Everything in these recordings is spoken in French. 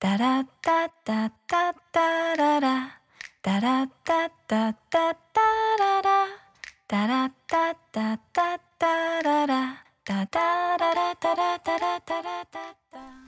タラッタッタッタッララ。タラッタッタッタッタララ。タラッタッタッタッララ。タタララタラタラタラダダ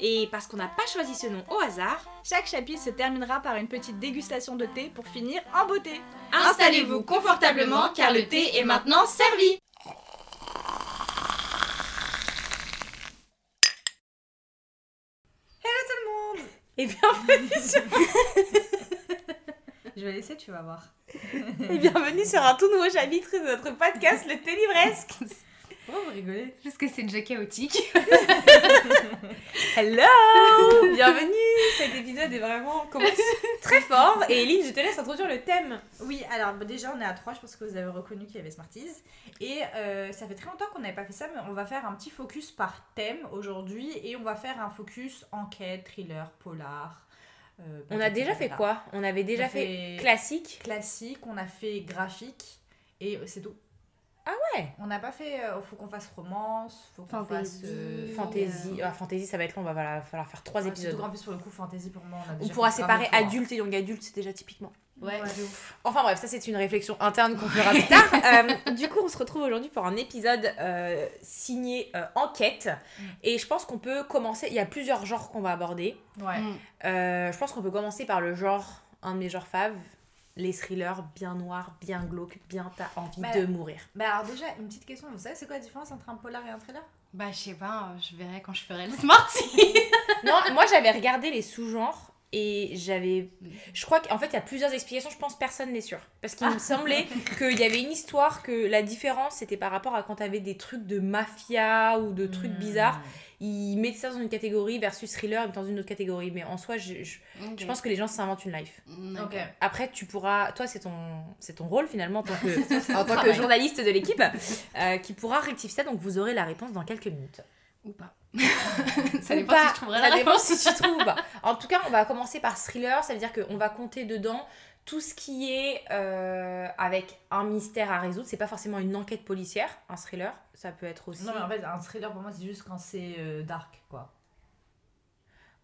Et parce qu'on n'a pas choisi ce nom au hasard, Chaque chapitre se terminera par une petite dégustation de thé pour finir en beauté. installez-vous confortablement car le thé est maintenant servi Et bienvenue sur... Je vais laisser, tu vas voir. Et bienvenue sur un tout nouveau chapitre de notre podcast, le Thé Livresque. Pourquoi vous rigolez Parce que c'est déjà chaotique. Hello Bienvenue Cet épisode est vraiment commence très fort. Et Eline, je te laisse introduire le thème. Oui, alors bah, déjà on est à 3, je pense que vous avez reconnu qu'il y avait Smarties. Et euh, ça fait très longtemps qu'on n'avait pas fait ça, mais on va faire un petit focus par thème aujourd'hui. Et on va faire un focus enquête, thriller, polar. euh, On a déjà fait quoi? On avait déjà On fait, fait- classique? Classique, on a fait graphique. Et c'est tout. Ah ouais? On n'a pas fait. euh, faut qu'on fasse romance, faut qu'on fasse. Fantasy. euh, Fantasy. euh, Ah, fantasy, ça va être long, on va falloir, falloir faire trois ouais, épisodes. Surtout qu'en plus, pour le coup, fantasy pour moi, on a On déjà pourra séparer adulte et young adulte, c'est déjà typiquement. Ouais, ouf. Enfin bref, ça c'est une réflexion interne qu'on fera plus tard. Euh, du coup, on se retrouve aujourd'hui pour un épisode euh, signé euh, enquête. Mm. Et je pense qu'on peut commencer. Il y a plusieurs genres qu'on va aborder. Ouais. Mm. Euh, je pense qu'on peut commencer par le genre, un de mes genres faves, les thrillers bien noirs, bien glauques, bien t'as envie Bah, de mourir. Mais alors, déjà, une petite question. Vous savez, c'est quoi la différence entre un polar et un thriller? Bah, je sais pas, euh, je verrai quand je ferai le Smarty. non, moi j'avais regardé les sous-genres. Et j'avais. Je crois qu'en fait, il y a plusieurs explications. Je pense personne n'est sûr. Parce qu'il me semblait qu'il y avait une histoire que la différence, c'était par rapport à quand t'avais des trucs de mafia ou de trucs Hmm. bizarres. Ils mettaient ça dans une catégorie versus thriller dans une autre catégorie. Mais en soi, je, je, je pense que les gens s'inventent une life. Ok. Après, tu pourras. Toi, c'est ton, c'est ton rôle finalement en tant que, en tant que journaliste de l'équipe euh, qui pourra rectifier ça. Donc, vous aurez la réponse dans quelques minutes. Ou pas. Ça dépend pas. si je trouverai Ça la dépend réponse. si tu trouves ou pas. En tout cas, on va commencer par thriller. Ça veut dire qu'on va compter dedans tout ce qui est euh, avec un mystère à résoudre. C'est pas forcément une enquête policière, un thriller. Ça peut être aussi. Non, mais en fait, un thriller pour moi, c'est juste quand c'est euh, dark, quoi.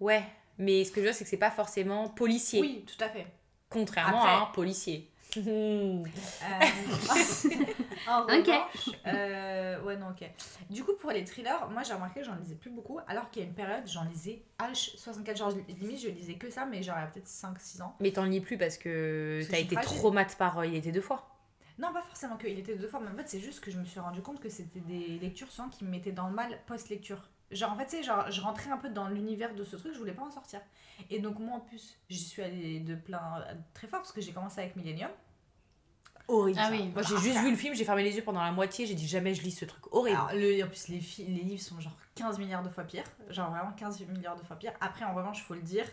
Ouais, mais ce que je veux dire, c'est que c'est pas forcément policier. Oui, tout à fait. Contrairement Après- à un policier. Euh, en Ok. revanche, euh, ouais, non, ok. Du coup, pour les thrillers, moi j'ai remarqué que j'en lisais plus beaucoup, alors qu'il y a une période, j'en lisais H64. Genre, limite, je lisais que ça, mais genre, il y a peut-être 5-6 ans. Mais t'en lis plus parce que t'as été fragile. trop mat par euh, Il était deux fois. Non, pas forcément qu'il était de deux fois, mais en fait, c'est juste que je me suis rendu compte que c'était des lectures souvent qui me mettaient dans le mal post-lecture. Genre, en fait, tu sais, genre, je rentrais un peu dans l'univers de ce truc, je voulais pas en sortir. Et donc, moi, en plus, j'y suis allée de plein très fort parce que j'ai commencé avec Millennium. Horrible. Ah oui. Moi j'ai juste vu le film, j'ai fermé les yeux pendant la moitié, j'ai dit jamais je lis ce truc. Horrible. Alors, le, en plus, les, les livres sont genre 15 milliards de fois pires. Genre vraiment 15 milliards de fois pires. Après, en revanche, faut le dire,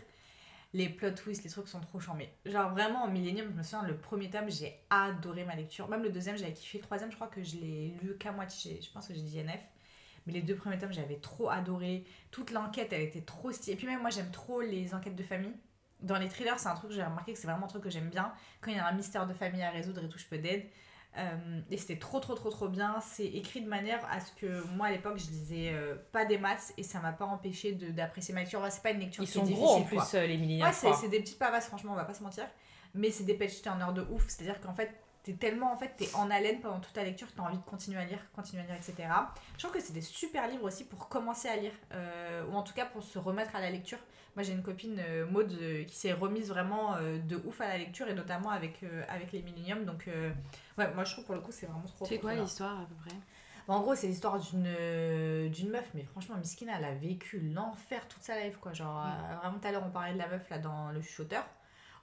les plot twists, les trucs sont trop chambés. Genre vraiment, en Millennium, je me souviens, le premier tome, j'ai adoré ma lecture. Même le deuxième, j'avais kiffé. Le troisième, je crois que je l'ai lu qu'à moitié. Je pense que j'ai dit NF. Mais les deux premiers tomes, j'avais trop adoré. Toute l'enquête, elle était trop stylée. Et puis même, moi, j'aime trop les enquêtes de famille. Dans les thrillers, c'est un truc que j'ai remarqué que c'est vraiment un truc que j'aime bien. Quand il y a un mystère de famille à résoudre et tout, je peux d'aide. Euh, et c'était trop trop trop trop bien. C'est écrit de manière à ce que moi à l'époque je lisais euh, pas des maths et ça m'a pas empêché d'apprécier ma lecture. C'est pas une lecture Ils qui sont est gros en plus, quoi. euh, les millénaires. Ouais, c'est des petites pavasses, franchement, on va pas se mentir. Mais c'est des page turners de ouf. C'est-à-dire qu'en fait, t'es tellement en fait, t'es en haleine pendant toute ta lecture, t'as envie de continuer à lire, continuer à lire, etc. Je trouve que c'est des super livres aussi pour commencer à lire, euh, ou en tout cas pour se remettre à la lecture. Moi, j'ai une copine, euh, Maud, euh, qui s'est remise vraiment euh, de ouf à la lecture, et notamment avec, avec les Millennium. Donc, ouais, moi je trouve pour le coup, c'est vraiment trop C'est quoi l'histoire à peu près? Bon, en gros, c'est l'histoire d'une d'une meuf, mais franchement, Miskina, elle a vécu l'enfer toute sa life, quoi. Genre, euh, vraiment, tout à l'heure, on parlait de la meuf, là, dans le chuchoteur.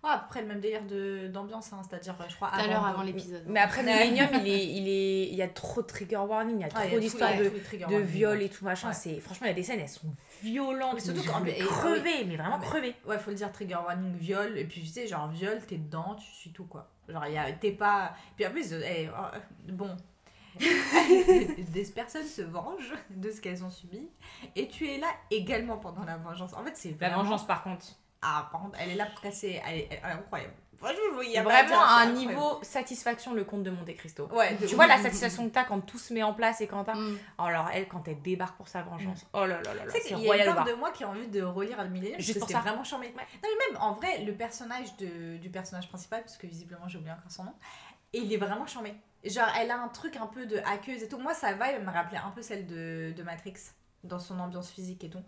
Ouais, à peu près le même délire d'ambiance, hein, c'est-à-dire, je crois, Tout à l'heure avant l'épisode. Mais après, Millennium, il, est, il, est, il y a trop de trigger warning, il y a Ah, trop d'histoires de, de viol et tout machin. C'est Franchement, il y a des scènes, elles sont violentes. Mais surtout quand- crevées, mais vraiment Mais- crevées. Ouais, faut le dire, trigger warning, viol, et puis tu sais, genre, viol, t'es dedans, tu suis tout, quoi. Genre, il y a- t'es pas. Puis en plus, eh, oh, bon. des personnes se vengent de ce qu'elles ont subi et tu es là également pendant la vengeance. En fait, c'est La vengeance, par contre. Ah, par contre, elle est là pour casser. Elle est, elle est incroyable. Franchement, il y a Vraiment à un incroyable. niveau satisfaction, le conte de Monte Cristo. Ouais, de Tu vois la satisfaction que t'as quand tout se met en place et quand t'as. Mm. Alors elle, quand elle débarque pour sa vengeance. Oh là là là là, c'est qu'il y a une part de moi qui a envie de relire le millénaire Juste pour ça. vraiment charmé. Non mais même en vrai, le personnage de, du personnage principal, parce que visiblement j'ai oublié encore son nom, et il est vraiment charmé. Genre elle a un truc un peu de hackeuse et tout. Moi sa vibe me rappelait un peu celle de, de Matrix, dans son ambiance physique et tout.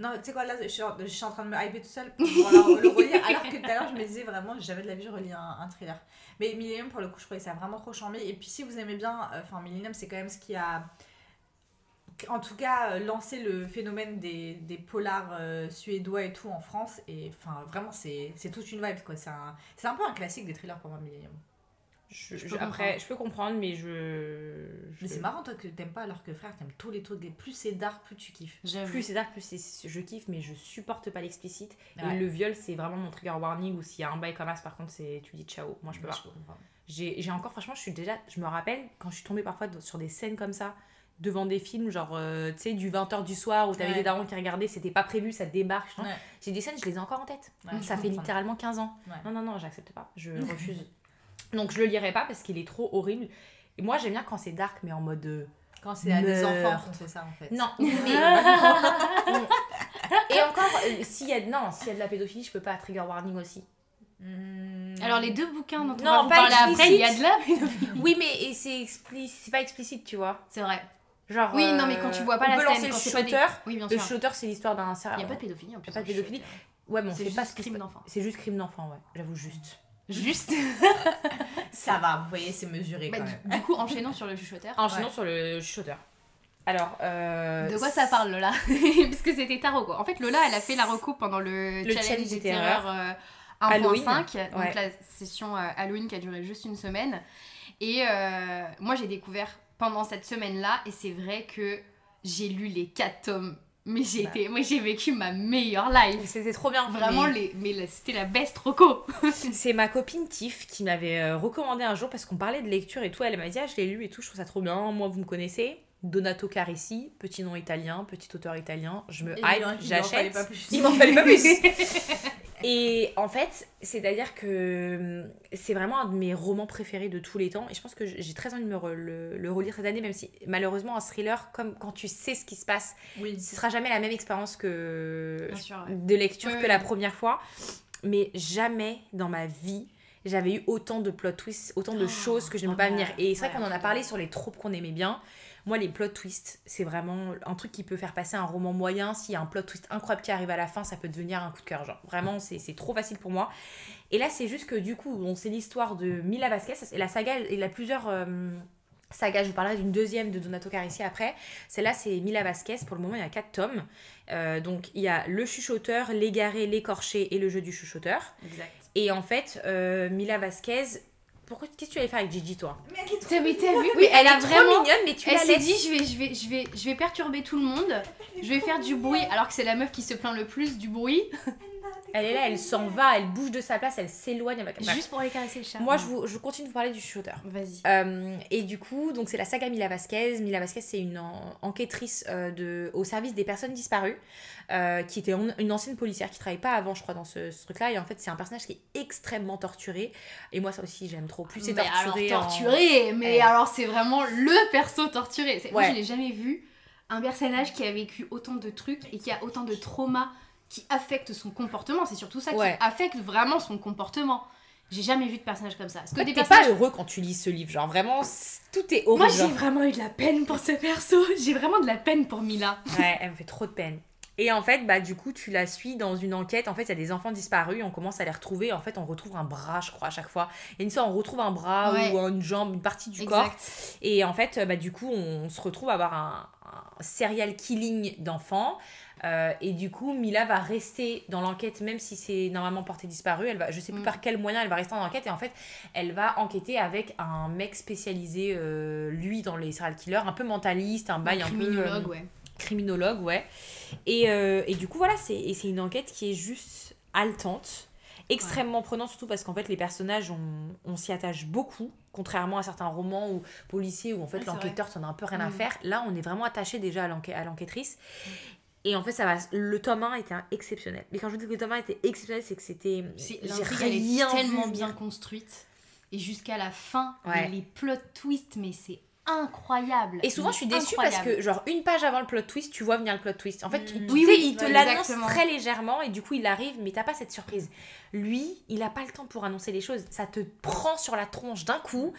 Non, tu sais quoi, là je suis, en, je suis en train de me hyper tout seul pour pouvoir le relire, alors que tout à l'heure je me disais vraiment, jamais de la vie je relis un, un thriller. Mais Millennium pour le coup je trouvais ça vraiment trop charmé. Et puis si vous aimez bien, euh, enfin Millennium c'est quand même ce qui a en tout cas, euh, lancer le phénomène des, des polars euh, suédois et tout en France. Et enfin, vraiment, c'est toute une vibe. quoi. C'est un, un peu un classique des thrillers pour moi, Millennium. Je- Je je- peux après, je peux comprendre, mais je. Mais c'est marrant, toi, que t'aimes pas, alors que frère, t'aimes tous les trucs. Plus c'est dark, plus tu kiffes. Plus c'est dark, plus c'est- je kiffe, mais je supporte pas l'explicite. Ouais. Et le viol, c'est vraiment mon trigger warning. Ou s'il y a un bail comme ça, par contre, c'est tu dis ciao. Moi, je peux Ouais, pas. J'ai j'ai encore, franchement, je suis déjà. Je me rappelle quand je suis tombée parfois sur des scènes comme ça, devant des films, genre, euh, tu sais, du 20h du soir où t'avais Ouais. des darons qui regardaient, c'était pas prévu, ça débarque. J'ai des scènes, je les ai encore en tête. Ça fait littéralement 15 ans. Non, non, non, j'accepte pas. Je refuse. Donc, je le lirai pas parce qu'il est trop horrible. Et moi, j'aime bien quand c'est dark, mais en mode. euh, Quand c'est à des enfants qu'on fait ça, en fait. Non, mais. Et encore, euh, s'il y a, non, s'il y a de la pédophilie, je peux pas trigger warning aussi. Hmm. Alors les deux bouquins dont on Non, va vous pas parler après, il y a de explicite. là. Oui, mais et c'est explicite, c'est pas explicite, tu vois. C'est vrai. Genre. Oui, non, euh, mais quand tu vois pas on la peut scène, lancer le quand des- chuchoteur. Oui, bien Le sûr. chuchoteur, c'est l'histoire d'un Il n'y a pas de pédophilie en plus. Y a pas de le pédophilie. shooter. Ouais, bon, C'est pas juste crime d'enfant. C'est juste crime d'enfant, ouais. J'avoue, juste. Juste. Ça va, vous voyez, c'est mesuré Bah, quand même. du coup, enchaînons sur le chuchoteur. Enchaînons Ouais. sur le chuchoteur. Alors, euh, De quoi ça parle Lola Parce que c'était ta reco. En fait, Lola, elle a fait la reco pendant le, Le challenge, challenge des terreurs euh, 1.5, Halloween. donc Ouais. la session euh, Halloween qui a duré juste une semaine. Et euh, moi, j'ai découvert pendant cette semaine-là, et c'est vrai que j'ai lu les 4 tomes. Mais j'ai Bah. été, moi j'ai vécu ma meilleure life. C'était trop bien. Vraiment, Mais les, mais la- c'était la best reco. C'est ma copine Tiff qui m'avait euh, recommandé un jour parce qu'on parlait de lecture et tout. Elle m'a dit, ah, je l'ai lu et tout, je trouve ça trop bien. Moi, vous me connaissez. Donato Carissi, petit nom italien, petit auteur italien. Je me hype, j'achète. Il m'en fallait pas plus. Et en fait, c'est-à-dire que hum, c'est vraiment un de mes romans préférés de tous les temps. Et je pense que j'ai très envie de me re- le, le relire cette année, même si malheureusement, un thriller, comme quand tu sais ce qui se passe, Oui. ce sera jamais la même expérience que Bien sûr, ouais. de lecture Ouais, que ouais. la première fois. Mais jamais dans ma vie, j'avais eu autant de plot twists, autant de Oh, choses que je oh peux pas venir. Et c'est vrai qu'on en a parlé sur les tropes qu'on aimait bien. Moi, les plot twists, c'est vraiment un truc qui peut faire passer un roman moyen. S'il y a un plot twist incroyable qui arrive à la fin, ça peut devenir un coup de cœur. Genre, vraiment, c'est trop facile pour moi. Et là, c'est juste que du coup, on c'est l'histoire de Mila Vasquez. Et la saga, il a plusieurs euh, sagas. Je vous parlerai d'une deuxième de Donato Carissi après. Celle-là, c'est Mila Vasquez. Pour le moment, il y a quatre tomes. Euh, donc, il y a le chuchoteur, l'égaré, l'écorché et le jeu du chuchoteur. Exact. Et en fait, euh, Mila Vasquez. Pourquoi Qu'est-ce que tu allais faire avec Gigi, toi? Mais elle est trop T'as mais t'as vu Oui, elle a est trop mignonne, mais tu Elle s'est dit je vais, je, vais, je, vais, je vais perturber tout le monde, je vais faire du bruit alors que c'est la meuf qui se plaint le plus du bruit, Elle est là, elle s'en va, elle bouge de sa place, elle s'éloigne. va- Bref. juste pour aller caresser le chat. Moi, je, vous, je continue de vous parler du chuchoteur. Vas-y. Euh, et du coup, donc c'est la saga Mila Vasquez. Mila Vasquez, c'est une en- enquêtrice euh, de, au service des personnes disparues, euh, qui était en- une ancienne policière qui travaillait pas avant, je crois, dans ce, ce truc-là. Et en fait, c'est un personnage qui est extrêmement torturé. Et moi, ça aussi, j'aime trop. Plus c'est torturé. alors en- torturé, mais alors c'est vraiment le perso torturé. Moi je n'ai jamais vu un personnage qui a vécu autant de trucs et qui a autant de traumas qui affectent son comportement. C'est surtout ça Ouais. qui affecte vraiment son comportement. J'ai jamais vu de personnage comme ça. Parce que t'es personnages pas heureux quand tu lis ce livre. Genre, vraiment, tout est Moi horrible. j'ai vraiment eu de la peine pour ce perso. J'ai vraiment de la peine pour Mila. Ouais, elle me fait trop de peine. Et en fait, bah, du coup, tu la suis dans une enquête. En fait, il y a des enfants disparus. On commence à les retrouver. En fait, on retrouve un bras, je crois, à chaque fois. Et une fois, on retrouve un bras Ouais. ou une jambe, une partie du corps. Et en fait, bah, du coup, on se retrouve à avoir un, un serial killing d'enfants. Euh, et du coup, Mila va rester dans l'enquête, même si c'est normalement porté disparu. Elle va, je sais plus Mm. par quel moyen elle va rester dans l'enquête. Et en fait, elle va enquêter avec un mec spécialisé, euh, lui, dans les serial killers, un peu mentaliste, un bail un peu. criminologue, euh, ouais. criminologue, ouais. Et, euh, et du coup, voilà, c'est une enquête qui est juste haletante. extrêmement prenant, surtout parce qu'en fait, les personnages, on, on s'y attache beaucoup, contrairement à certains romans ou policiers où en fait Ouais, l'enquêteur, t'en as un peu rien à Mm. faire. Là, on est vraiment attaché déjà à l'enquê- à l'enquêtrice. Et en fait, ça va. Le tome 1 était exceptionnel. Mais quand je vous dis que le tome 1 était exceptionnel, c'est que c'était. L'intrigue, est tellement bien construite. Et jusqu'à la fin, Ouais. les plot twists, mais c'est incroyable. Et souvent, je suis déçue parce que, genre, une page avant le plot twist, tu vois venir le plot twist. En fait, Mm. tu Oui, il te ouais, l'annonce très légèrement et du coup, il arrive, mais t'as pas cette surprise. Lui, il a pas le temps pour annoncer les choses. Ça te prend sur la tronche d'un coup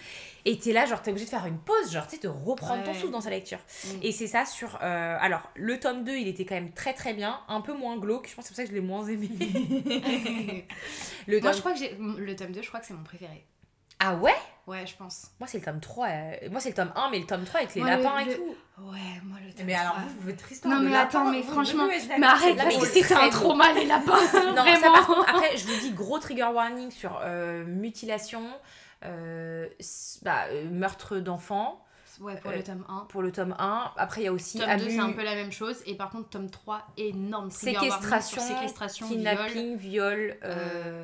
et t'es là, genre, t'es obligé de faire une pause, genre, tu sais, de reprendre ton souffle dans sa lecture. Mm. Et c'est ça sur. euh, alors, le tome 2, il était quand même très très bien, un peu moins glauque. Je pense que c'est pour ça que je l'ai moins aimé. le Moi, tome- je crois que j'ai. Le tome 2, je crois que c'est mon préféré. Ah ouais? Ouais, je pense. Moi, c'est le tome 3. euh, Moi, c'est le tome 1, mais le tome 3 avec les Moi, le- lapins et le- tout. Ouais, moi, le tome Mais alors, 3. vous, votre histoire. Non, de mais lapin, attends, mais vous- franchement. oui, oui, je l'ai Mais arrête, Là, parce mais que c'est c'était très un beau. trauma, les lapins. Non, ça, Vraiment. par contre, après, je vous dis gros trigger warning sur euh, mutilation, euh, s- bah, euh, meurtre d'enfants Ouais, pour Euh, le tome 1. pour le tome 1. Après, il y a aussi Tome abus, 2, c'est un peu la même chose. Et par contre, tome 3, énorme séquestration, séquestration, viol. kidnapping, viol, euh,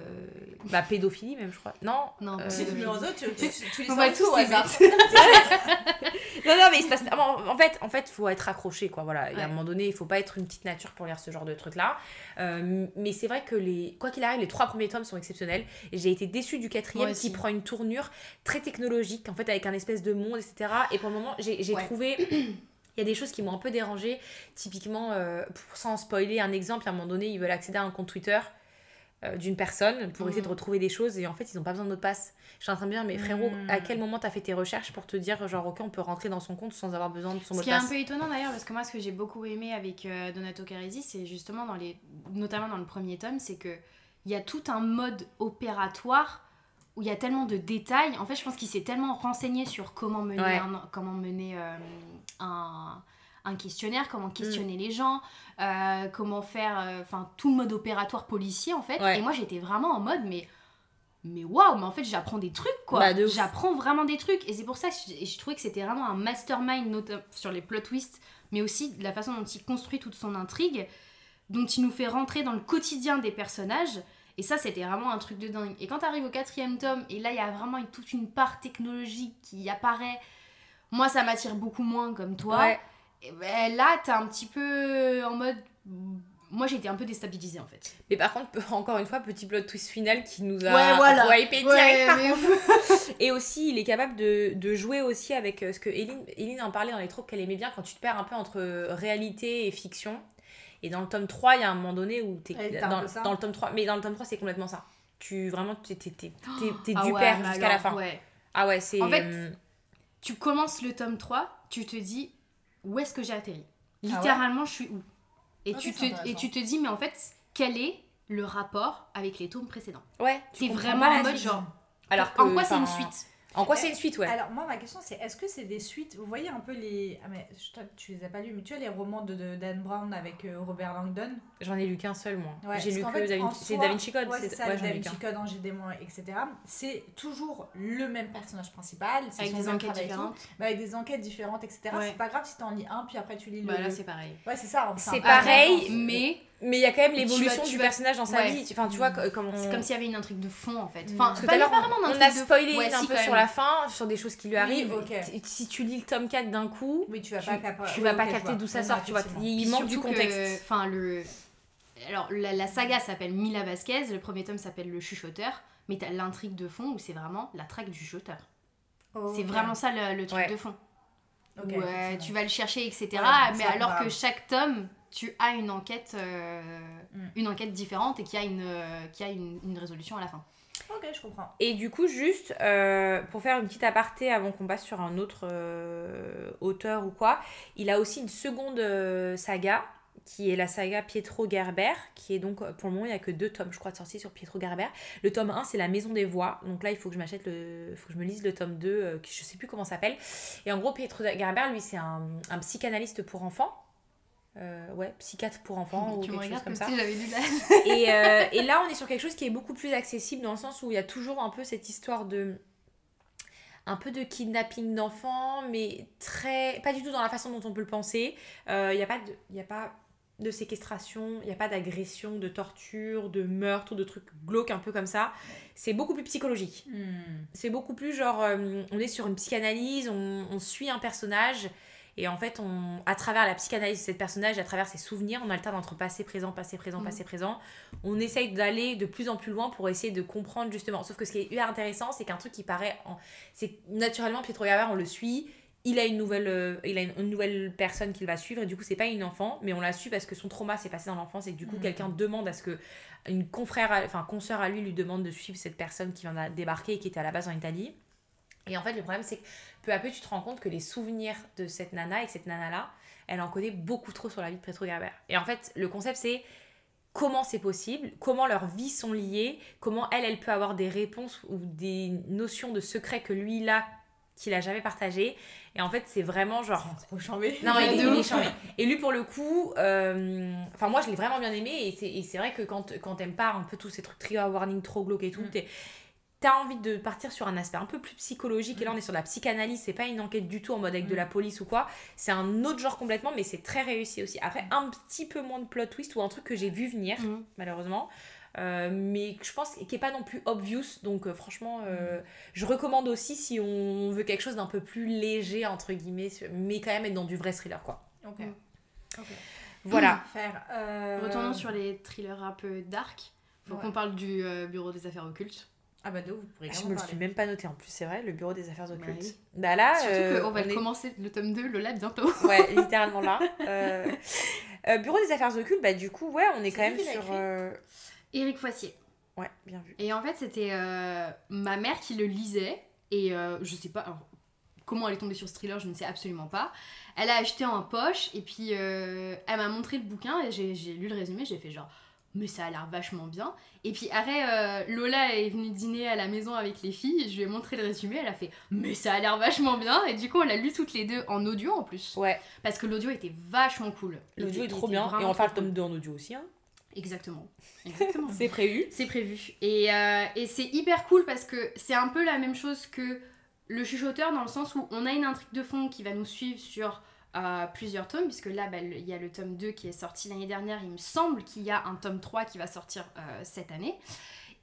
bah, pédophilie même, je crois. Non Non, euh, Si tu numéro 2, tu, tu, les tous les hasard. Non, non, mais il se passe. En, en fait, en fait, faut être accroché, quoi. Voilà. Il y a un Ouais. moment donné, il faut pas être une petite nature pour lire ce genre de truc-là. Euh, mais c'est vrai que les, quoi qu'il arrive, les trois premiers tomes sont exceptionnels. Et j'ai été déçue du quatrième qui prend une tournure très technologique, en fait, avec un espèce de monde, etc. Et pour le moment, j'ai Ouais. trouvé. Il y a des choses qui m'ont un peu dérangé. Typiquement, euh, pour, sans spoiler un exemple, à un moment donné, ils veulent accéder à un compte Twitter euh, d'une personne pour essayer de Mhm. retrouver des choses et en fait ils n'ont pas besoin de mot de passe. Je suis en train de me dire mais frérot à quel moment t'as fait tes recherches pour te dire genre ok on peut rentrer dans son compte sans avoir besoin de son mot Ce de qui est un passe. peu étonnant d'ailleurs, parce que moi, ce que j'ai beaucoup aimé avec euh, Donato Carisi, c'est justement dans les, notamment dans le premier tome, c'est que il y a tout un mode opératoire où il y a tellement de détails. En fait, je pense qu'il s'est tellement renseigné sur comment mener, Ouais. un, comment mener euh, un, un questionnaire, comment questionner Mm. les gens, euh, comment faire, euh, enfin tout le mode opératoire policier en fait. Ouais. Et moi, j'étais vraiment en mode, mais mais waouh, mais en fait, j'apprends des trucs quoi. Bah, de j'apprends vraiment des trucs. Et c'est pour ça que je, je trouvais que c'était vraiment un mastermind sur les plot twists, mais aussi la façon dont il construit toute son intrigue, dont il nous fait rentrer dans le quotidien des personnages. Et ça, c'était vraiment un truc de dingue. Et quand t'arrives au quatrième tome, et là, il y a vraiment une- toute une part technologique qui apparaît, moi, ça m'attire beaucoup moins comme toi. Ouais. Et ben, là, t'es un petit peu en mode. Moi, j'ai été un peu déstabilisée en fait. Mais par contre encore une fois petit plot twist final qui nous a Ouais, voilà. hypé direct, Ouais, par mais- contre. Et aussi il est capable de, de jouer aussi avec euh, ce que Eline, Eline en parlait dans les tropes qu'elle aimait bien quand tu te perds un peu entre euh, réalité et fiction. Et dans le tome 3, il y a un moment donné où t'as un dans, le tome 3, mais dans le tome 3 c'est complètement ça. Tu vraiment t'es t'es t'es- t'es- t'es Ah du ouais, père jusqu'à la fin. ouais. Ah ouais, c'est En fait, euh, tu commences le tome 3, tu te dis où est-ce que j'ai atterri? Ah ouais Littéralement, je suis où? Et, Ok, tu te, et tu te dis, mais en fait, quel est le rapport avec les tomes précédents? Ouais, tu T'es vraiment en mode genre. alors en quoi c'est une suite? En quoi c'est une suite, ouais. Alors, moi, ma question, c'est est-ce que c'est des suites Vous voyez un peu les. Ah, mais je- toi, tu les as pas lus, mais tu as les romans de, de Dan Brown avec euh, Robert Langdon? J'en ai lu qu'un seul moi. Ouais, J'ai lu que fait, Da Vin- en c'est soi- Da Vinci Code, Ouais, c'est ça, ouais, le Da Vinci. Code, Angers Démon, etc. C'est toujours le même personnage principal. c'est Avec des enquêtes différentes mais avec des enquêtes différentes, etc. Ouais. C'est pas grave si t'en lis un, puis après tu lis le. Bah là, c'est pareil. Ouais, c'est ça. C'est pareil. Mais Mais il y a quand même l'évolution du vas- personnage dans sa ouais. vie. Enfin, tu vois, co- comme on... c'est comme s'il y avait une intrigue de fond en fait. Mm. Enfin, pas, à pas vraiment on a de spoilé Ouais, un si, peu sur même. la fin, sur des choses qui lui arrivent. Si tu lis le tome 4 d'un coup, Oui, tu vas tu, pas tu vas pas capter d'où ça sort, tu vois. Il manque du contexte. Enfin, le. Alors, la, la saga s'appelle Mila Vasquez, le premier tome s'appelle Le Chuchoteur, mais t'as l'intrigue de fond où c'est vraiment la traque du chuchoteur. C'est vraiment ça le, le truc de fond. Ok, où, euh, tu vas le chercher, etc. Ouais, mais alors que chaque tome, tu as une enquête, euh, Mm. une enquête différente et qui a une, euh, qui a une, une résolution à la fin. Ok, je comprends. Et du coup, juste euh, pour faire une petite aparté avant qu'on passe sur un autre euh, auteur ou quoi, il a aussi une seconde euh, saga qui est la saga Pietro Gerber, qui est donc, pour le moment, il n'y a que deux tomes, je crois, de sortis sur Pietro Gerber. Le tome 1, c'est La Maison des Voix. Donc là, il faut que je m'achète le. faut que je me lise le tome 2, euh, qui je sais plus comment ça s'appelle. Et en gros, Pietro Gerber, lui, c'est un, un psychanalyste pour enfants. Euh, ouais, psychiatre pour enfants ou quelque chose comme ça. Et, euh, et là, on est sur quelque chose qui est beaucoup plus accessible dans le sens où il y a toujours un peu cette histoire de. un peu de kidnapping d'enfants, mais très. pas du tout dans la façon dont on peut le penser. Euh, Il n'y a pas. de- Il y a pas de séquestration, il n'y a pas d'agression, de torture, de meurtre, de trucs glauques un peu comme ça. C'est beaucoup plus psychologique. Hmm. C'est beaucoup plus genre, euh, on est sur une psychanalyse, on, on suit un personnage, et en fait, on, à travers la psychanalyse de ce personnage, à travers ses souvenirs, on alterne entre passé, présent, passé, présent, passé, présent. On essaye d'aller de plus en plus loin pour essayer de comprendre justement. Sauf que ce qui est hyper intéressant, c'est qu'un truc qui paraît. En... C'est naturellement, Pietro Gaber, on le suit. Il a une nouvelle, euh, il a une, une nouvelle personne qu'il va suivre et du coup c'est pas une enfant mais on la suit parce que son trauma s'est passé dans l'enfance et que du coup Mhm. quelqu'un demande à ce que une confrère, enfin consoeur à lui lui demande de suivre cette personne qui vient de débarquer et qui était à la base en Italie. Et en fait le problème c'est que peu à peu tu te rends compte que les souvenirs de cette nana et que cette nana là, elle en connaît beaucoup trop sur la vie de Pietro Gaber. Et en fait le concept c'est comment c'est possible, comment leurs vies sont liées, comment elle, elle peut avoir des réponses ou des notions de secrets que lui il a qu'il a jamais partagé. Et en fait, c'est vraiment genre. Trop chambé. Non, il, est- il charmé. Et lui, pour le coup, euh, enfin, moi, je l'ai vraiment bien aimé. Et c'est, et c'est vrai que quand, quand t'aimes pas un peu tous ces trucs trigger warning trop glauques et tout, Mm. T'as envie de partir sur un aspect un peu plus psychologique. Et là, on est sur la psychanalyse. C'est pas une enquête du tout en mode avec de Mm. la police ou quoi. C'est un autre genre complètement, mais c'est très réussi aussi. Après, un petit peu moins de plot twist ou un truc que j'ai vu venir, malheureusement. Euh, mais je pense qui est pas non plus obvious donc euh, franchement Mm. euh, je recommande aussi si on veut quelque chose d'un peu plus léger entre guillemets mais quand même être dans du vrai thriller quoi Ok. Mm. Ok. voilà Faire. euh, Retournons sur les thrillers un peu dark. Faut Ouais. qu'on parle du euh, bureau des affaires occultes. Ah bah de vous pourrez je vraiment me le suis même pas noté en plus c'est vrai le bureau des affaires occultes oui. bah là Surtout euh, qu'on va on est- commencer le tome 2, le lab bientôt. ouais littéralement là Euh, euh, bureau des affaires occultes bah du coup ouais on est quand même sur euh, Éric Foissier. ouais bien vu Et en fait, c'était euh, ma mère qui le lisait. Et euh, je sais pas alors, comment elle est tombée sur ce thriller, je ne sais absolument pas. Elle a acheté en poche et puis euh, elle m'a montré le bouquin et j'ai j'ai lu le résumé. J'ai fait genre, mais ça a l'air vachement bien. Et puis après, euh, Lola est venue dîner à la maison avec les filles. Je lui ai montré le résumé. Elle a fait, mais ça a l'air vachement bien. Et du coup, on l'a lu toutes les deux en audio en plus. ouais Parce que l'audio était vachement cool. L'audio est trop bien et on fera le trop tome cool. 2 en audio aussi hein. Exactement. Exactement. c'est prévu C'est prévu. Et, euh, et c'est hyper cool parce que c'est un peu la même chose que le chuchoteur dans le sens où on a une intrigue de fond qui va nous suivre sur euh, plusieurs tomes, puisque là, bah, il y a le tome 2 qui est sorti l'année dernière. Il me semble qu'il y a un tome 3 qui va sortir euh, cette année.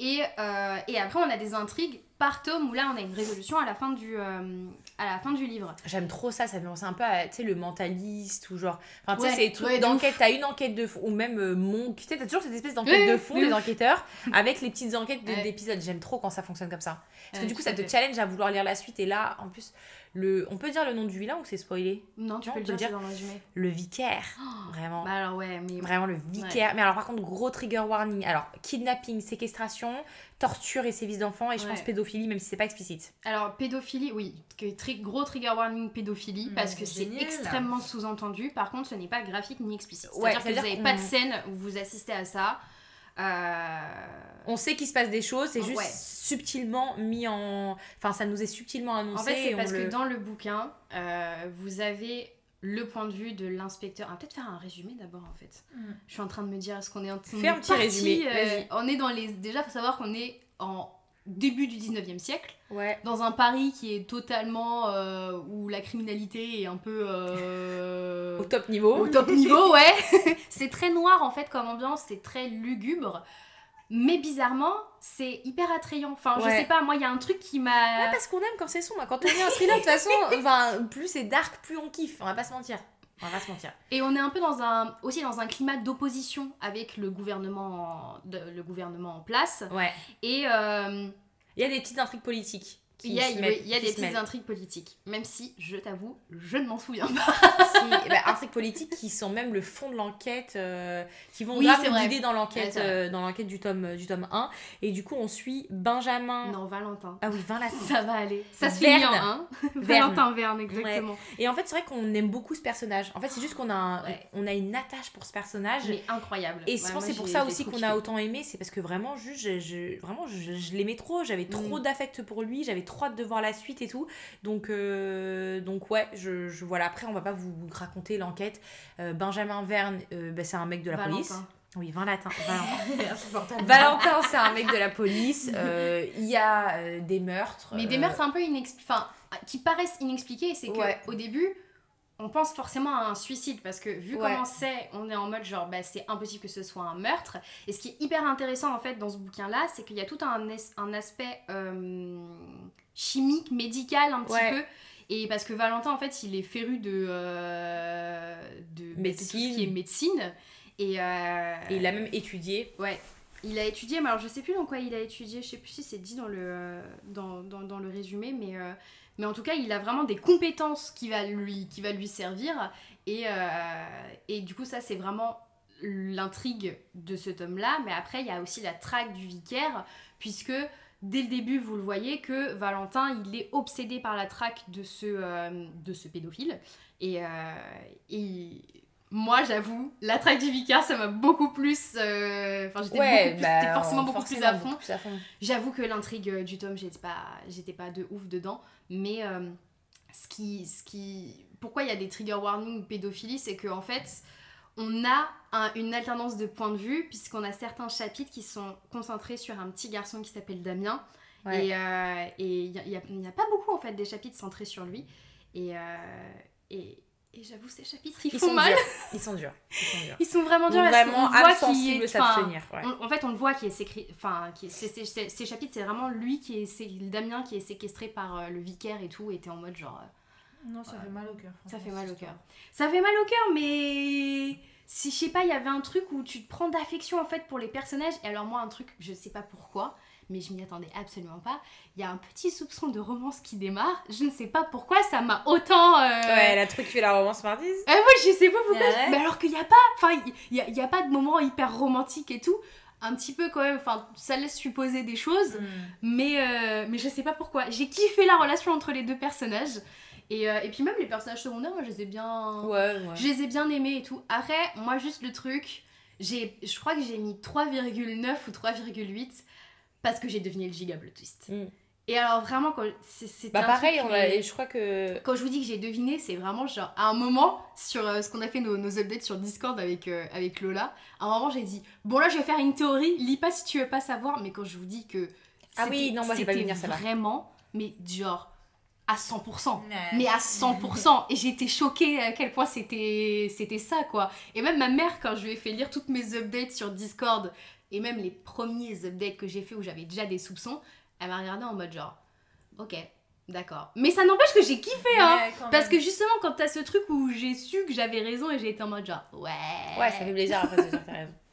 Et, euh, et après, on a des intrigues par tome où là, on a une résolution à la fin du, euh, à la fin du livre. J'aime trop ça, ça me penser un peu à tu sais, le mentaliste ou genre. Enfin, tu sais, Ouais, c'est trucs ouais, de d'enquête. T'as une enquête de fond, ou même euh, mon. Tu sais, t'as toujours cette espèce d'enquête de fond de des enquêteurs avec les petites enquêtes de- Ouais. d'épisodes. J'aime trop quand ça fonctionne comme ça. Parce que du coup, tout ça te fait. challenge à vouloir lire la suite. Et là, en plus, le... on peut dire le nom du vilain ou c'est spoilé Non, tu Non, peux le dire, dans le résumé. Le vicaire. Vraiment. Bah alors, ouais, mais. Vraiment le vicaire. Mais alors, par contre, gros trigger warning. Alors, kidnapping, séquestration, torture et sévices d'enfants, et je pense pédophilie, même si c'est pas explicite. Alors, pédophilie, oui, que tri- gros trigger warning pédophilie, Mmh, parce que c'est extrêmement sous-entendu. Par contre, ce n'est pas graphique ni explicite. Ouais, C'est-à-dire que vous n'avez pas de scène où vous assistez à ça. Euh, On sait qu'il se passe des choses, c'est juste Ouais. subtilement mis en. Enfin, ça nous est subtilement annoncé. En fait, c'est on parce le- que dans le bouquin, euh, vous avez le point de vue de l'inspecteur. On va peut-être faire un résumé d'abord, en fait. Mm. Je suis en train de me dire, est-ce qu'on est en on Fais un est petit parti, résumé, euh, on est dans les. Déjà, faut savoir qu'on est en début du 19e siècle. Ouais. dans un Paris qui est totalement euh, où la criminalité est un peu euh, Au top niveau. au top niveau, ouais. c'est très noir en fait comme ambiance, c'est très lugubre. Mais bizarrement, c'est hyper attrayant. Enfin, je Ouais. sais pas, moi, il y a un truc qui Ouais, m'a. parce qu'on aime quand c'est sombre. Quand on lit un thriller, de toute façon, enfin, plus c'est dark, plus on kiffe. On va pas se mentir. On va pas se mentir. Et on est un peu dans un, aussi dans un climat d'opposition avec le gouvernement, en- de- le gouvernement en place. Ouais. Et euh, Il y a des petites intrigues politiques. Il y a, oui, il y a des petites intrigues politiques. Même si, je t'avoue, je ne m'en souviens pas. Qui- bah, intrigues politiques qui sont même le fond de l'enquête, euh, qui vont Oui, guider dans l'enquête euh, dans l'enquête du tome, du tome 1. Et du coup, on suit Benjamin. Non, Valentin. Ah oui, Valentin. Ça va aller. Ça se Verne. finit en. Valentin Verne, exactement. Et en fait, c'est vrai qu'on aime beaucoup ce personnage. En fait, c'est juste qu'on a, un- Ouais. on a une attache pour ce personnage. Mais incroyable. Et je pense c'est pour ça aussi trop qu'on a autant aimé, c'est parce que vraiment, juste, je, je- vraiment, je, je l'aimais trop, j'avais trop Mm. d'affect pour lui, j'avais trop hâte de voir la suite et tout. Donc, euh, donc ouais, je, je- voilà. Après, on va pas vous raconter l'enquête. Euh, Benjamin Verne, euh, bah, c'est un mec de la police. Oui, Valentin. Valentin. Insupportable. Valentin, c'est un mec de la police. Il y a des meurtres. Mais des meurtres un peu inexpliqués. Enfin, qui paraissent inexpliqués. C'est Ouais. au début, on pense forcément à un suicide parce que vu Ouais. comment c'est, on est en mode genre bah, c'est impossible que ce soit un meurtre. Et ce qui est hyper intéressant en fait dans ce bouquin là, c'est qu'il y a tout un, un aspect euh, chimique, médical un petit Ouais. peu. Et parce que Valentin en fait il est féru de, euh, de, de tout Médecine. ce qui est médecine. Et, euh, Et il a même étudié. Ouais. Il a étudié, mais alors je sais plus dans quoi il a étudié, je sais plus si c'est dit dans le, dans, dans, dans le résumé, mais, euh, mais en tout cas, il a vraiment des compétences qui va lui, qui va lui servir. Et, euh, et du coup, ça, c'est vraiment l'intrigue de ce tome-là. Mais après, il y a aussi la traque du vicaire, puisque dès le début, vous le voyez que Valentin, il est obsédé par la traque de ce, euh, de ce pédophile. Et, euh, et moi, j'avoue, la traque du vicaire, ça m'a beaucoup plus. euh, Enfin, j'étais bah, forcément beaucoup plus à fond. beaucoup plus à fond. J'avoue que l'intrigue du tome, j'étais pas, j'étais pas de ouf dedans. Mais ce qui, ce qui, pourquoi il y a des trigger warnings pédophilie, c'est qu'en fait, on a un- une alternance de points de vue, puisqu'on a certains chapitres qui sont concentrés sur un petit garçon qui s'appelle Damien. Ouais. Et euh, et il n'y a, pas beaucoup en fait des chapitres centrés sur lui. Et, euh, et, et j'avoue, ces chapitres, ils, Ils font sont mal. durs. Ils sont durs. Ils sont durs. Ils sont vraiment durs parce vraiment enfin, s'abstenir. Ouais. en fait, on le voit qui est sécri- enfin, qui est- ces chapitres, c'est vraiment lui qui est, c'est Damien qui est séquestré par euh, le vicaire et tout, et t'es en mode genre, euh, Non, ça fait mal au cœur. ça fait mal au cœur. Ça fait mal au cœur, mais si je sais pas, il y avait un truc où tu te prends d'affection en fait pour les personnages, et alors moi un truc, je sais pas pourquoi, mais je m'y attendais absolument pas. Il y a un petit soupçon de romance qui démarre. Je ne sais pas pourquoi ça m'a autant. euh, Ouais, la truc qui fait la romance mardi. eh, moi, je sais pas pourquoi. Ouais. Mais alors qu'il n'y a pas. Enfin, il y, a- il y a pas de moment hyper romantique et tout. Un petit peu quand même. Enfin, ça laisse supposer des choses. Mm. Mais, euh, mais je sais pas pourquoi. J'ai kiffé la relation entre les deux personnages. Et, euh, et puis même les personnages secondaires, moi, je les ai bien. Ouais, ouais. Je les ai bien aimés et tout. Après, moi, juste le truc. j'ai Je crois que j'ai mis 3,9 ou 3,8 parce que j'ai deviné le giga plot twist. Mm. Et alors, vraiment, quand. c'est- Bah un pareil, truc on a- je crois que... quand je vous dis que j'ai deviné, c'est vraiment genre à un moment sur euh, ce qu'on a fait nos, nos updates sur Discord avec, euh, avec Lola. À un moment, j'ai dit Bon, là, je vais faire une théorie, lis pas si tu veux pas savoir. Mais quand je vous dis que. Ah oui, non, moi, j'ai pas venir celle-là. Vraiment, mais genre à 100%. Ouais. Mais à 100%. Et j'étais choquée à quel point c'était c'était ça, quoi. Et même ma mère, quand je lui ai fait lire toutes mes updates sur Discord, et même les premiers updates que j'ai fait où j'avais déjà des soupçons, elle m'a regardé en mode genre, ok, d'accord. Mais ça n'empêche que j'ai kiffé, hein. Ouais, Parce que justement, quand t'as ce truc où j'ai su que j'avais raison et j'ai été en mode genre, ouais. Ouais, ça fait plaisir après, t'as raison.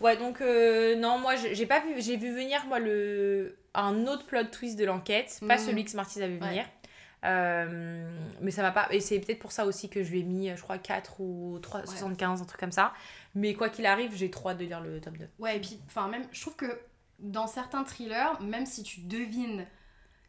Ouais, donc euh, non, moi j'ai pas vu, j'ai vu venir moi le un autre plot twist de l'enquête, pas Mhm. celui que Smarties a vu Ouais. venir. Euh, mais ça m'a pas. Et c'est peut-être pour ça aussi que je lui ai mis, je crois, 4 ou 3, Ouais. 75, un truc comme ça. Mais quoi qu'il arrive, j'ai trop hâte de lire le tome 2. Ouais, et puis, enfin, même, je trouve que dans certains thrillers, même si tu devines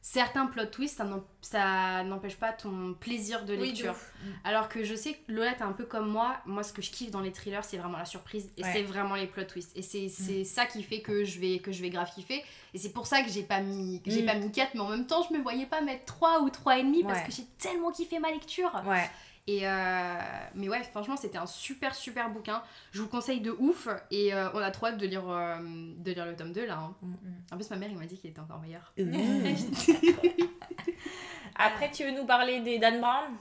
certains plot twists, ça n'empêche pas ton plaisir de Oui, lecture. ouf. Alors que je sais que Lola, t'es un peu comme moi. Moi, ce que je kiffe dans les thrillers, c'est vraiment la surprise et Ouais. c'est vraiment les plot twists. Et c'est c'est ça qui fait que je vais, que je vais grave kiffer. Et c'est pour ça que j'ai pas mis, que j'ai Mm. pas mis 4, mais en même temps, je me voyais pas mettre 3 ou 3,5 parce Ouais. que j'ai tellement kiffé ma lecture. Ouais. Et euh, mais ouais, franchement, c'était un super super bouquin. Je vous le conseille de ouf. Et euh, on a trop hâte de lire, euh, de lire le tome 2 là. hein. Mm. En plus, ma mère, il m'a dit qu'il était encore meilleur. Après, tu veux nous parler des Dan Brown?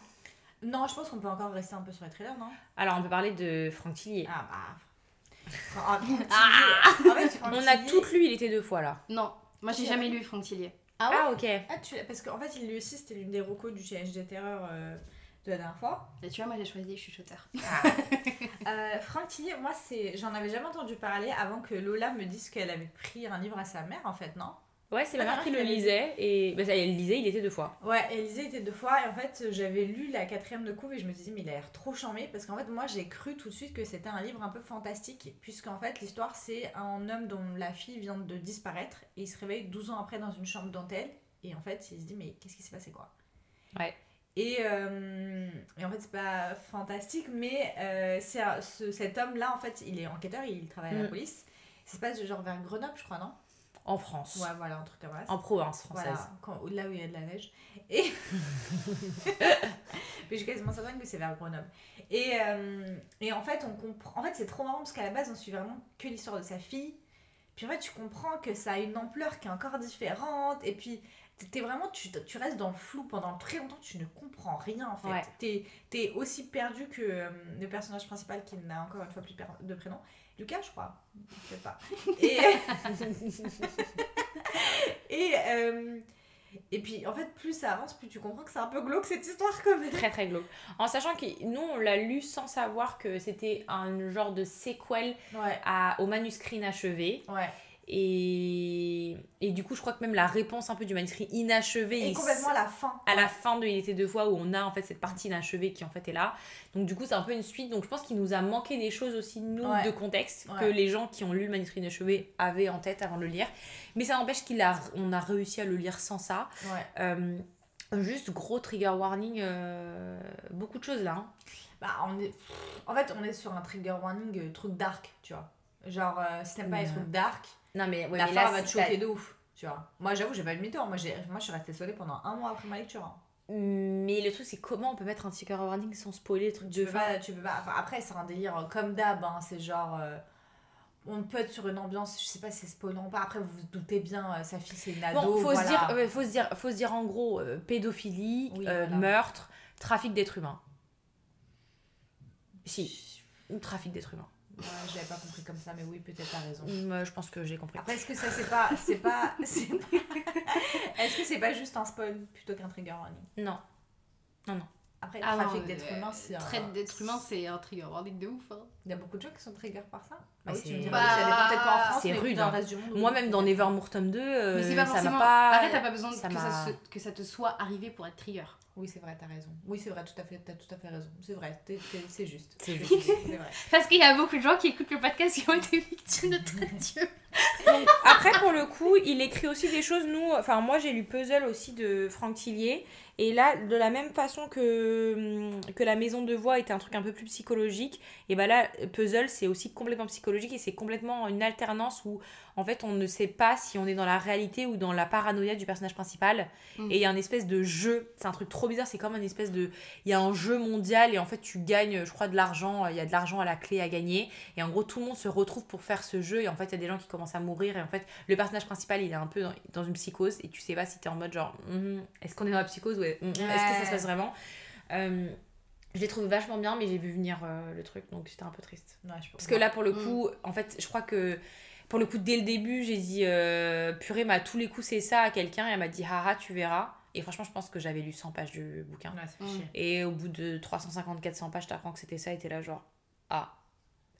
Non, je pense qu'on peut encore rester un peu sur les trailers, non? Alors, on peut parler de Franck Tillier. Ah bah. Ah, En fait, Franck on a Tillier- toutes lu, il était deux fois là. Non, moi j'ai jamais lu Franck Tillier. Ah ouais? Ah, ok. Ah, tu... Parce qu'en fait, il lui aussi, c'était l'une des recos du challenge des terreurs euh, de la dernière fois. Et tu vois, moi j'ai choisi chuchoteur. Euh, Franck Tillier, moi, c'est... j'en avais jamais entendu parler avant que Lola me dise qu'elle avait pris un livre à sa mère, en fait, non? Ouais, c'est ma Ah, mère qui le elle lisait. Et bah, ça, elle le lisait, il était deux fois. Ouais, Élisée était deux fois et en fait j'avais lu la quatrième de couve et je me disais mais il a l'air trop charmé parce qu'en fait moi j'ai cru tout de suite que c'était un livre un peu fantastique puisqu'en fait l'histoire c'est un homme dont la fille vient de disparaître et il se réveille 12 ans après dans une chambre dentelle et en fait il se dit mais qu'est-ce qui s'est passé quoi? Ouais. Et, euh, et en fait c'est pas fantastique mais euh, c'est ce- cet homme là en fait il est enquêteur il travaille à la Mm. police ça se passe genre vers Grenoble je crois non? En France. ouais voilà un truc comme ça En province française. voilà, quand, là où il y a de la neige. Et. Mais je suis quasiment certaine que c'est vers Grenoble. Et, euh, et en fait, on comprend. En fait, c'est trop marrant parce qu'à la base, on suit vraiment que l'histoire de sa fille. Puis en fait, tu comprends que ça a une ampleur qui est encore différente. Et puis, T'es vraiment, tu, tu restes dans le flou pendant très longtemps, tu ne comprends rien en fait. Ouais. T'es es aussi perdu que euh, le personnage principal qui n'a encore une fois plus de prénom. Lucas, je crois. Je sais pas. Et, et, euh, et puis en fait, plus ça avance, plus tu comprends que c'est un peu glauque cette histoire quand même. Très très glauque. En sachant que nous, on l'a lu sans savoir que c'était un genre de séquel Ouais, à, au manuscrit inachevé. ouais. Et, et du coup, je crois que même la réponse un peu du manuscrit inachevé, Et complètement à la fin. à la fin de Il était deux fois où on a en fait cette partie inachevée qui en fait est là. Donc du coup c'est un peu une suite. Donc je pense qu'il nous a manqué des choses aussi nous Ouais. de contexte que les gens qui ont lu le manuscrit inachevé avaient en tête avant de le lire. Mais ça n'empêche qu'il a on a réussi à le lire sans ça. Ouais. Euh, juste gros trigger warning, euh, beaucoup de choses là. hein. Bah, on est... En fait, on est sur un trigger warning euh, truc dark, tu vois. Genre, si t'aimes pas les trucs dark, Non mais, ouais, la mais fin là, va te choquer de ouf, tu vois. Moi, j'avoue, j'ai pas eu de temps. Moi. Moi, je suis restée solée pendant un mois après ma lecture. hein. Mais le truc c'est comment on peut mettre un trigger warning sans spoiler les trucs Tu de peux fin. pas, tu peux pas. Enfin, après, c'est un délire euh, comme d'hab. hein, C'est genre. euh, On peut être sur une ambiance, je sais pas si c'est spoilant ou pas. Après, vous vous doutez bien, euh, sa fille c'est une ado. Bon, faut, voilà. se dire, faut, se dire, faut se dire en gros pédophilie, Oui, voilà. meurtre, trafic d'êtres humains. Si, ou trafic d'êtres humains. Ouais, je l'avais pas compris comme ça, mais oui, peut-être t'as raison. Euh, je pense que j'ai compris. Après, est-ce que ça c'est pas. C'est pas. Est-ce que c'est pas juste un spoil plutôt qu'un trigger warning? Non. Après, Ah le non, trafic d'êtres euh, humains, c'est un. Traite d'êtres humains, c'est un trigger warning de ouf. hein. Il y a beaucoup de gens qui sont trigger par ça. Bah, oui, c'est- tu me diras, Bah, ça dépend peut-être pas en France, c'est mais rude, dans hein. le reste du monde. oui, Moi, même dans. Nevermore tome 2, euh, Mais pas ça m'a pas. Arrête, t'as pas besoin ça que, ça se- que ça te soit arrivé pour être trigger. Oui, c'est vrai, t'as raison. Oui, c'est vrai, tout à fait, t'as tout à fait raison. C'est vrai, c'est juste. C'est juste. C'est vrai. Parce qu'il y a beaucoup de gens qui écoutent le podcast qui ont été victimes de Dieu. Après, pour le coup, il écrit aussi des choses. Nous, enfin, moi, j'ai lu Puzzle aussi de Franck Tillier. Et là, de la même façon que, hum, que La Maison de Voix était un truc un peu plus psychologique, et ben là, Puzzle, c'est aussi complètement psychologique et c'est complètement une alternance où, en fait, on ne sait pas si on est dans la réalité ou dans la paranoïa du personnage principal. Mm. Et il y a un espèce de jeu. C'est un truc trop bizarre. C'est comme une espèce de. Il y a un jeu mondial et en fait, tu gagnes, je crois, de l'argent. Il y a de l'argent à la clé à gagner. Et en gros, tout le monde se retrouve pour faire ce jeu. Et en fait, il y a des gens qui commencent à mourir. Et en fait, le personnage principal, il est un peu dans, dans une psychose. Et tu sais pas si t'es en mode genre, Mhm, est-ce qu'on est dans la psychose ou est- est-ce que ça se passe vraiment? Euh, Je l'ai trouvé vachement bien, mais j'ai vu venir euh, le truc. Donc j'étais un peu triste. Ouais, je Parce que là, pour le coup, en fait, je crois que. Pour le coup, dès le début, j'ai dit euh, purée, mais à tous les coups, c'est ça à quelqu'un. Et elle m'a dit haha, tu verras. Et franchement, je pense que j'avais lu 100 pages du bouquin. Ouais, Mm. chier. Et au bout de 350-400 pages, t'apprends que c'était ça et t'es là genre ah.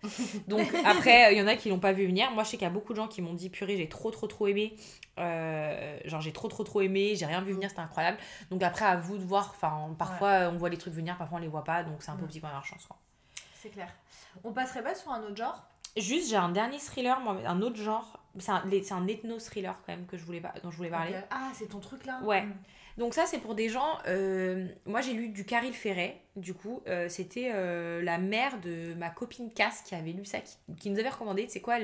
Donc après, il y en a qui l'ont pas vu venir. Moi, je sais qu'il y a beaucoup de gens qui m'ont dit purée, j'ai trop trop trop aimé. Euh, genre j'ai trop trop trop aimé, j'ai rien vu venir, c'était incroyable. Donc après, à vous de voir. Enfin, parfois on voit les trucs venir, parfois on les voit pas. Donc c'est un peu petit peu la chance. quoi. C'est clair. On passerait pas sur un autre genre? Juste, j'ai un dernier thriller, moi, un autre genre. C'est un, un ethno-thriller quand même que je voulais, dont je voulais parler. Ah, c'est ton truc là? Ouais. Mm. Donc ça, c'est pour des gens... euh, moi, j'ai lu du Caril Ferret, du coup. euh, C'était euh, la mère de ma copine Cass qui avait lu ça, qui, nous avait recommandé. Tu sais quoi,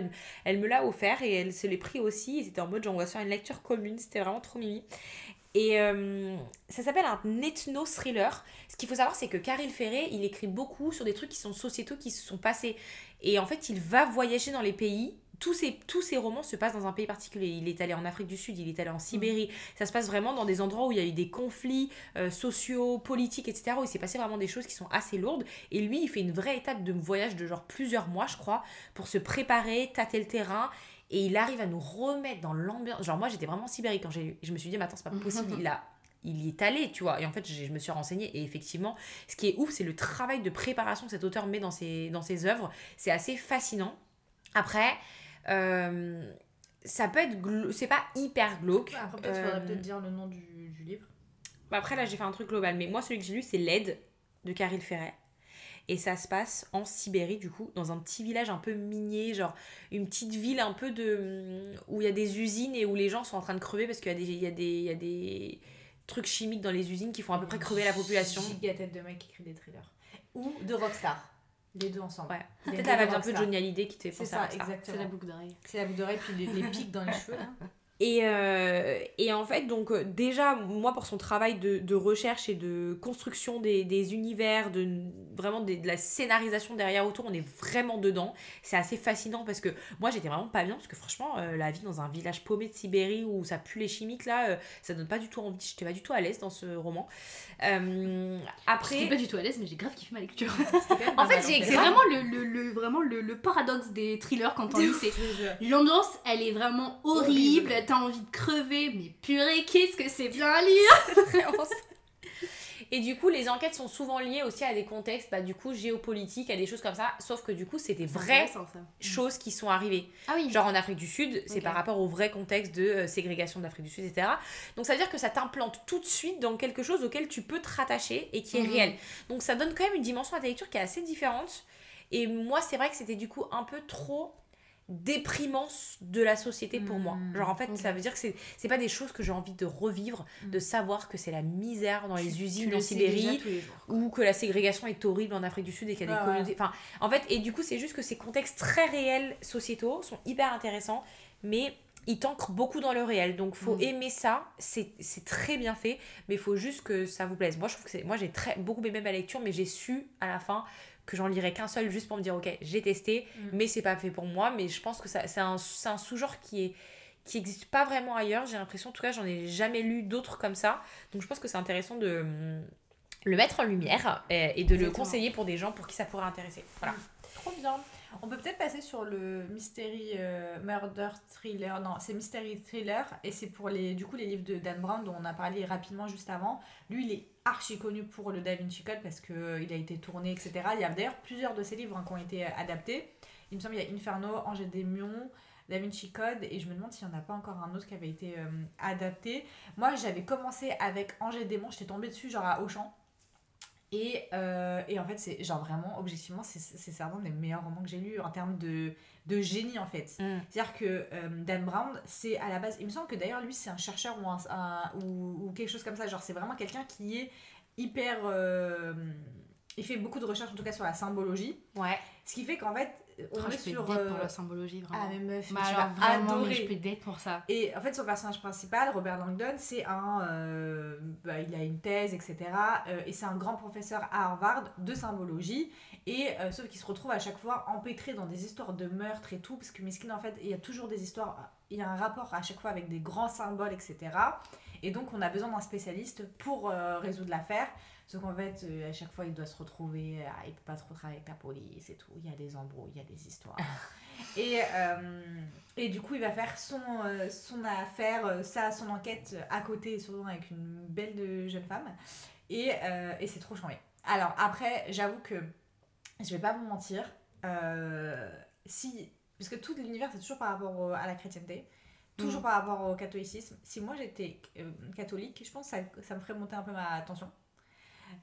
elle, me l'a offert et elle se l'est pris aussi. C'était en mode, genre, on va faire une lecture commune. C'était vraiment trop mimi. Et ça s'appelle un ethno-thriller. Ce qu'il faut savoir, c'est que Caril Ferret, il écrit beaucoup sur des trucs qui sont sociétaux, qui se sont passés. Et en fait, il va voyager dans les pays. Tous ces, tous ces romans se passent dans un pays particulier. Il est allé en Afrique du Sud, il est allé en Sibérie. Ça se passe vraiment dans des endroits où il y a eu des conflits euh, sociaux, politiques, etc. Où il s'est passé vraiment des choses qui sont assez lourdes. Et lui, il fait une vraie étape de voyage de genre plusieurs mois, je crois, pour se préparer, tâter le terrain. Et il arrive à nous remettre dans l'ambiance. Genre, moi, j'étais vraiment en Sibérie quand j'ai lu. Je me suis dit, mais attends, c'est pas possible. Il a. Il y est allé, tu vois. Et en fait, je me suis renseignée. Et effectivement, ce qui est ouf, c'est le travail de préparation que cet auteur met dans ses, dans ses œuvres. C'est assez fascinant. Après, euh, ça peut être. C'est pas hyper glauque. Après, peut-être faudrait Euh, peut-être dire le nom du, du livre. bah Après, là, j'ai fait un truc global. Mais moi, celui que j'ai lu, c'est L'aide de Caril Ferret. Et ça se passe en Sibérie, du coup, dans un petit village un peu minier, genre une petite ville un peu de. où il y a des usines et où les gens sont en train de crever parce qu'il y, a des- il y, a des- il y a des trucs chimiques dans les usines qui font à peu près crever la population. Giga tête de mec qui écrit des thrillers. Ou de Rockstar. Les deux ensemble. Ouais. Peut-être vibe un peu de. Johnny Hallyday qui te fait penser ça, à Rockstar. C'est la boucle d'oreille. C'est la boucle d'oreille, puis les, les pics dans les cheveux là. Et, euh, et en fait, donc euh, déjà, moi, pour son travail de, de recherche et de construction des, des univers, de vraiment des- de la scénarisation derrière autour, on est vraiment dedans. C'est assez fascinant parce que moi, j'étais vraiment pas bien parce que franchement, euh, la vie dans un village paumé de Sibérie où ça pue les chimiques, là, euh, ça donne pas du tout envie. J'étais pas du tout à l'aise dans ce roman. Euh, J'étais après, pas du tout à l'aise, mais j'ai grave kiffé ma lecture. En fait, c'est vraiment le, le, le- vraiment le, le paradoxe des thrillers quand on lit. C'est l'ambiance, elle est vraiment horrible. Horrible. T'as envie de crever, mais purée, qu'est-ce que c'est bien à lire. Et du coup, les enquêtes sont souvent liées aussi à des contextes, bah, du coup, géopolitiques, à des choses comme ça. Sauf que du coup, c'est des vraies ça. choses qui sont arrivées. Ah oui. Genre en Afrique du Sud, c'est par rapport au vrai contexte de euh, ségrégation d'Afrique du Sud, etc. Donc ça veut dire que ça t'implante tout de suite dans quelque chose auquel tu peux te rattacher et qui est Mhm. réel. Donc ça donne quand même une dimension à ta lecture qui est assez différente. Et moi, c'est vrai que c'était du coup un peu trop déprimant de la société pour moi. Mhm. Genre en fait, ça veut dire que c'est c'est pas des choses que j'ai envie de revivre, de savoir que c'est la misère dans les usines en Sibérie ou que la ségrégation est horrible en Afrique du Sud et qu'il y a des Ouais, communautés. Enfin, en fait, et du coup, c'est juste que ces contextes très réels sociétaux sont hyper intéressants, mais ils t'ancrent beaucoup dans le réel. Donc, faut Mm. aimer ça. C'est très bien fait, mais il faut juste que ça vous plaise. Moi, je trouve que c'est. Moi, j'ai très beaucoup aimé ma lecture, mais j'ai su à la fin que j'en lirais qu'un seul juste pour me dire, ok, j'ai testé, Mm. mais c'est pas fait pour moi. Mais je pense que ça- c'est un, un sous-genre qui est qui existe pas vraiment ailleurs. J'ai l'impression, en tout cas, j'en ai jamais lu d'autres comme ça. Donc, je pense que c'est intéressant de le mettre en lumière et de le conseiller pour des gens pour qui ça pourrait intéresser. Voilà. Trop bien. On peut peut-être passer sur le mystery euh, murder thriller. Non, c'est mystery thriller et c'est pour les du coup les livres de Dan Brown dont on a parlé rapidement juste avant. Lui, il est archi connu pour le Da Vinci Code parce que euh, il a été tourné, etc. Il y a d'ailleurs plusieurs de ses livres hein, qui ont été euh, adaptés. Il me semble qu'il y a Inferno, Ange et Démon, Da Vinci Code et je me demande s'il n'y en a pas encore un autre qui avait été adapté. Moi, j'avais commencé avec Ange et Démon. J'étais tombée dessus genre à Auchan. Et, euh, et en fait, c'est genre vraiment, objectivement, c'est certainement des meilleurs romans que j'ai lus en termes de, de génie en fait. Mm. C'est-à-dire que euh, Dan Brown, c'est à la base, il me semble que d'ailleurs lui c'est un chercheur ou, un, un- ou, ou quelque chose comme ça, genre c'est vraiment quelqu'un qui est hyper. euh, il fait beaucoup de recherches en tout cas sur la symbologie. Ouais. Ce qui fait qu'en fait, on Oh, est je peux sur. date euh, pour la symbologie, vraiment. ah mais meuf, Bah tu alors vas vraiment, mais je peux date pour ça. Et en fait, son personnage principal, Robert Langdon, c'est un. euh, bah, il a une thèse, etc. euh, et c'est un grand professeur à Harvard de symbologie. Et euh, sauf qu'il se retrouve à chaque fois empêtré dans des histoires de meurtre et tout. Parce que Miskin, en fait, il y a toujours des histoires. Il y a un rapport à chaque fois avec des grands symboles, etc. Et donc, on a besoin d'un spécialiste pour résoudre l'affaire. Sauf qu'en fait, euh, à chaque fois, il doit se retrouver. ah, il peut pas trop travailler avec la police et tout. Il y a des embrouilles, il y a des histoires. Et, euh, et du coup, il va faire son, son affaire, ça, son enquête à côté, souvent avec une belle jeune femme. Et, euh, et c'est trop chambé. Alors, après, j'avoue que je vais pas vous mentir. euh, si, parce que tout l'univers, c'est toujours par rapport à la chrétienté, toujours Mhm. par rapport au catholicisme. Si moi j'étais euh, catholique, je pense que ça, ça me ferait monter un peu ma tension.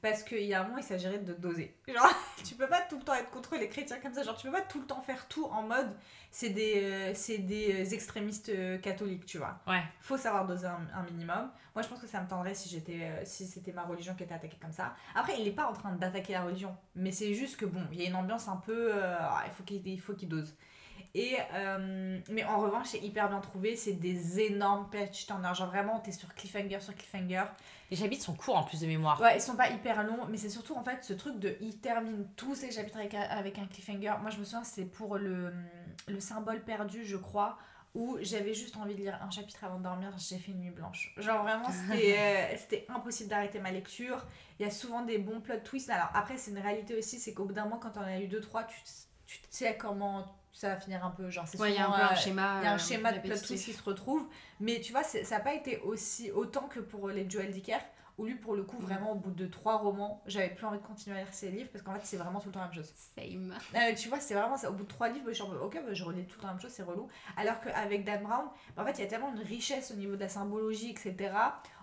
Parce qu'il y a un moment, il s'agirait de doser. Genre, tu peux pas tout le temps être contre les chrétiens comme ça. Genre, tu peux pas tout le temps faire tout en mode c'est des, euh, c'est des euh, extrémistes euh, catholiques, tu vois. Ouais. Faut savoir doser un, un minimum. Moi, je pense que ça me tendrait si j'étais, euh, si c'était ma religion qui était attaquée comme ça. Après, il est pas en train d'attaquer la religion, mais c'est juste que bon, il y a une ambiance un peu, ah, il faut qu'il, il faut qu'il dose. Et euh, mais en revanche, c'est hyper bien trouvé. C'est des énormes page turners. Genre vraiment, t'es sur cliffhanger sur cliffhanger. Les chapitres sont courts en plus de mémoire. Ouais, ils sont pas hyper longs, mais c'est surtout en fait ce truc de. Ils terminent tous ces chapitres avec, un- avec un cliffhanger. Moi, je me souviens, c'est pour le, le symbole perdu, je crois, où j'avais juste envie de lire un chapitre avant de dormir. J'ai fait une nuit blanche. Genre vraiment, c'était euh, impossible d'arrêter ma lecture. Il y a souvent des bons plot twists. Alors après, c'est une réalité aussi, c'est qu'au bout d'un moment, quand on a eu deux, trois, tu, tu sais comment ça va finir un peu. Genre, c'est Ouais, il y a un souvent, euh, schéma. il y a un euh, schéma de plot twist qui se retrouve. Mais tu vois, ça n'a pas été aussi autant que pour les Joel Dicker, où lui, pour le coup, vraiment, au bout de trois romans, j'avais plus envie de continuer à lire ses livres parce qu'en fait, c'est vraiment tout le temps la même chose. Same. Euh, tu vois, c'est vraiment ça. Au bout de trois livres, je suis en mode, ok, bah, je relis tout le temps la même chose, c'est relou. Alors qu'avec Dan Brown, bah, en fait, il y a tellement une richesse au niveau de la symbologie, etc.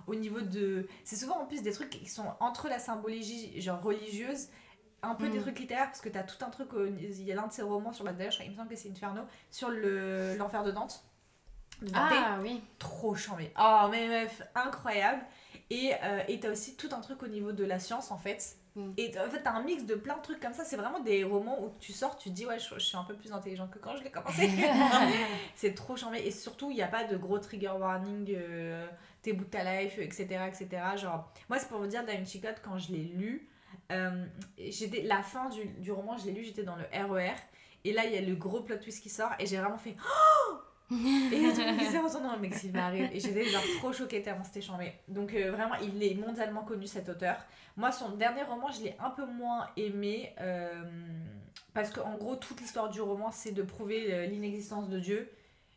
Au niveau de. C'est souvent en plus des trucs qui sont entre la symbologie, genre religieuse, un peu des Mm. trucs littéraires, parce que tu as tout un truc. Il y a l'un de ses romans sur la. Crois- il me semble que c'est Inferno, sur le- l'enfer de Dante. de Dante Ah oui. trop chambé. Oh, mais meuf, incroyable. Et euh, et t'as aussi tout un truc au niveau de la science, en fait, Mm. Et en fait, t'as un mix de plein de trucs comme ça. C'est vraiment des romans où tu sors, tu te dis, ouais, je, je suis un peu plus intelligente que quand je l'ai commencé. c'est trop charmé. Et surtout, il n'y a pas de gros trigger warning, euh, t'es bout de ta life, etc. etc. Genre, moi, c'est pour vous dire, Da Vinci Code, quand je l'ai lu, euh, la fin du, du roman, je l'ai lu, j'étais dans le RER. Et là, il y a le gros plot twist qui sort. Et j'ai vraiment fait. Oh et a tout le monde retourné en mec, s'il m'arrive. Et j'étais genre trop choquée tellement c'était chambé. Donc euh, vraiment, il est mondialement connu cet auteur. Moi, son dernier roman, je l'ai un peu moins aimé. euh, parce qu'en gros, toute l'histoire du roman, c'est de prouver euh, l'inexistence de Dieu.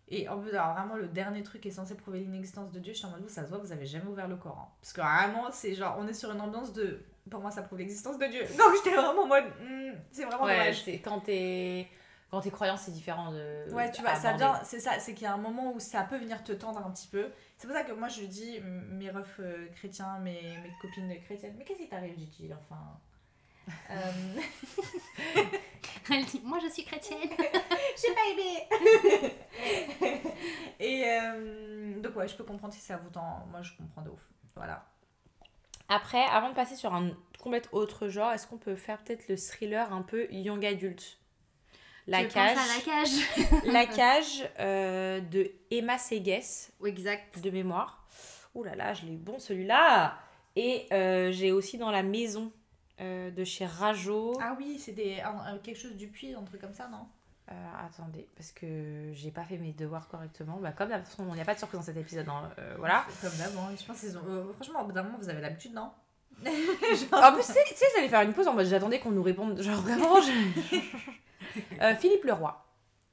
Et en plus, alors vraiment, le dernier truc qui est censé prouver l'inexistence de Dieu, je suis en mode, vous, ça se voit vous avez jamais ouvert le Coran. Parce que vraiment, c'est genre, on est sur une ambiance de. Pour moi, ça prouve l'existence de Dieu. Donc j'étais vraiment en mode, hmm, c'est vraiment Ouais, dommage. quand t'es quand t'es croyant, c'est différent de. Ouais, tu vois, ça vient, c'est ça, c'est qu'il y a un moment où ça peut venir te tendre un petit peu. C'est pour ça que moi je dis, mes refs euh, chrétiens, mes, mes copines chrétiennes, mais qu'est-ce qui t'arrive, Gigi Enfin? Euh, Elle dit Moi je suis chrétienne. J'ai pas aimé Et euh, donc, ouais, je peux comprendre si ça vous tend. Moi je comprends de ouf. Voilà. Après, avant de passer sur un complète autre genre, est-ce qu'on peut faire peut-être le thriller un peu young adulte La cage. la cage. La cage euh, de Emma Seges, Oui, exact. de mémoire. Ouh là là, je l'ai eu bon celui-là. Et euh, j'ai aussi dans la maison euh, de chez Rajo. Ah oui, c'est des, quelque chose du puits, un truc comme ça, non? Euh, attendez, parce que j'ai pas fait mes devoirs correctement. Bah, comme de toute façon, il n'y a pas de surprise dans cet épisode. hein, euh, voilà. Comme d'avant. Je pense qu'ils ont. euh, franchement, au bout d'un moment, vous avez l'habitude, non? En plus, tu sais, j'allais faire une pause en mode j'attendais qu'on nous réponde. Genre vraiment, je- Philippe Leroy.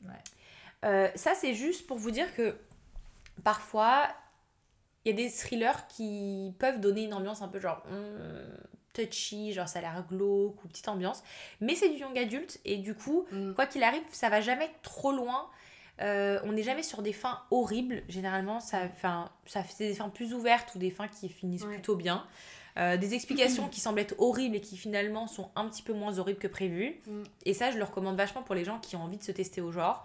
Ouais. Ça, c'est juste pour vous dire que parfois, il y a des thrillers qui peuvent donner une ambiance un peu genre hum, touchy, genre ça a l'air glauque ou petite ambiance. Mais c'est du young adulte et du coup, Mm. quoi qu'il arrive, ça va jamais trop loin. Euh, on n'est jamais sur des fins horribles. Généralement, ça, enfin, ça fait des fins plus ouvertes ou des fins qui finissent Ouais. plutôt bien. Euh, des explications qui semblent être horribles et qui finalement sont un petit peu moins horribles que prévu. Mm. Et ça, je le recommande vachement pour les gens qui ont envie de se tester au genre.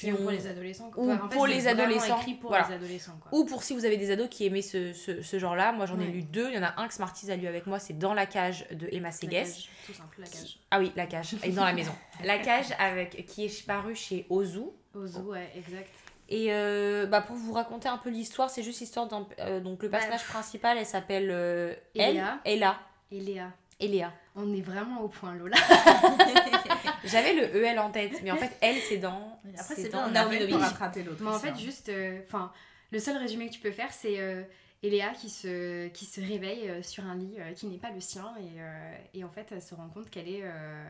Qui ont... pour les adolescents. ou Enfin, en fait, pour les adolescents, écrit pour voilà. les adolescents. Quoi. Ou pour si vous avez des ados qui aimaient ce, ce, ce genre-là. Moi, j'en ai lu deux. Il y en a un que Smarties a lu avec moi, c'est Dans la cage de Emma Seges. Tout simple, la cage. Ah oui, la cage, et dans la maison. La cage avec, qui est paru chez Ozu. Ozu, ouais, exact. Et euh, bah pour vous raconter un peu l'histoire, c'est juste l'histoire d'un. euh, donc le Bah, personnage principal, elle s'appelle euh, Elia. elle, Ella. Et Léa, Eléa. On est vraiment au point, Lola. J'avais le EL en tête, mais en fait, elle, c'est dans. Après, c'est dans bien, on a Novich. pour rattraper l'autre. Mais en fait, hein. juste, euh, enfin, le seul résumé que tu peux faire, c'est euh, Eléa qui se, qui se réveille euh, sur un lit qui n'est pas le sien et, euh, et en fait, elle se rend compte qu'elle est, euh,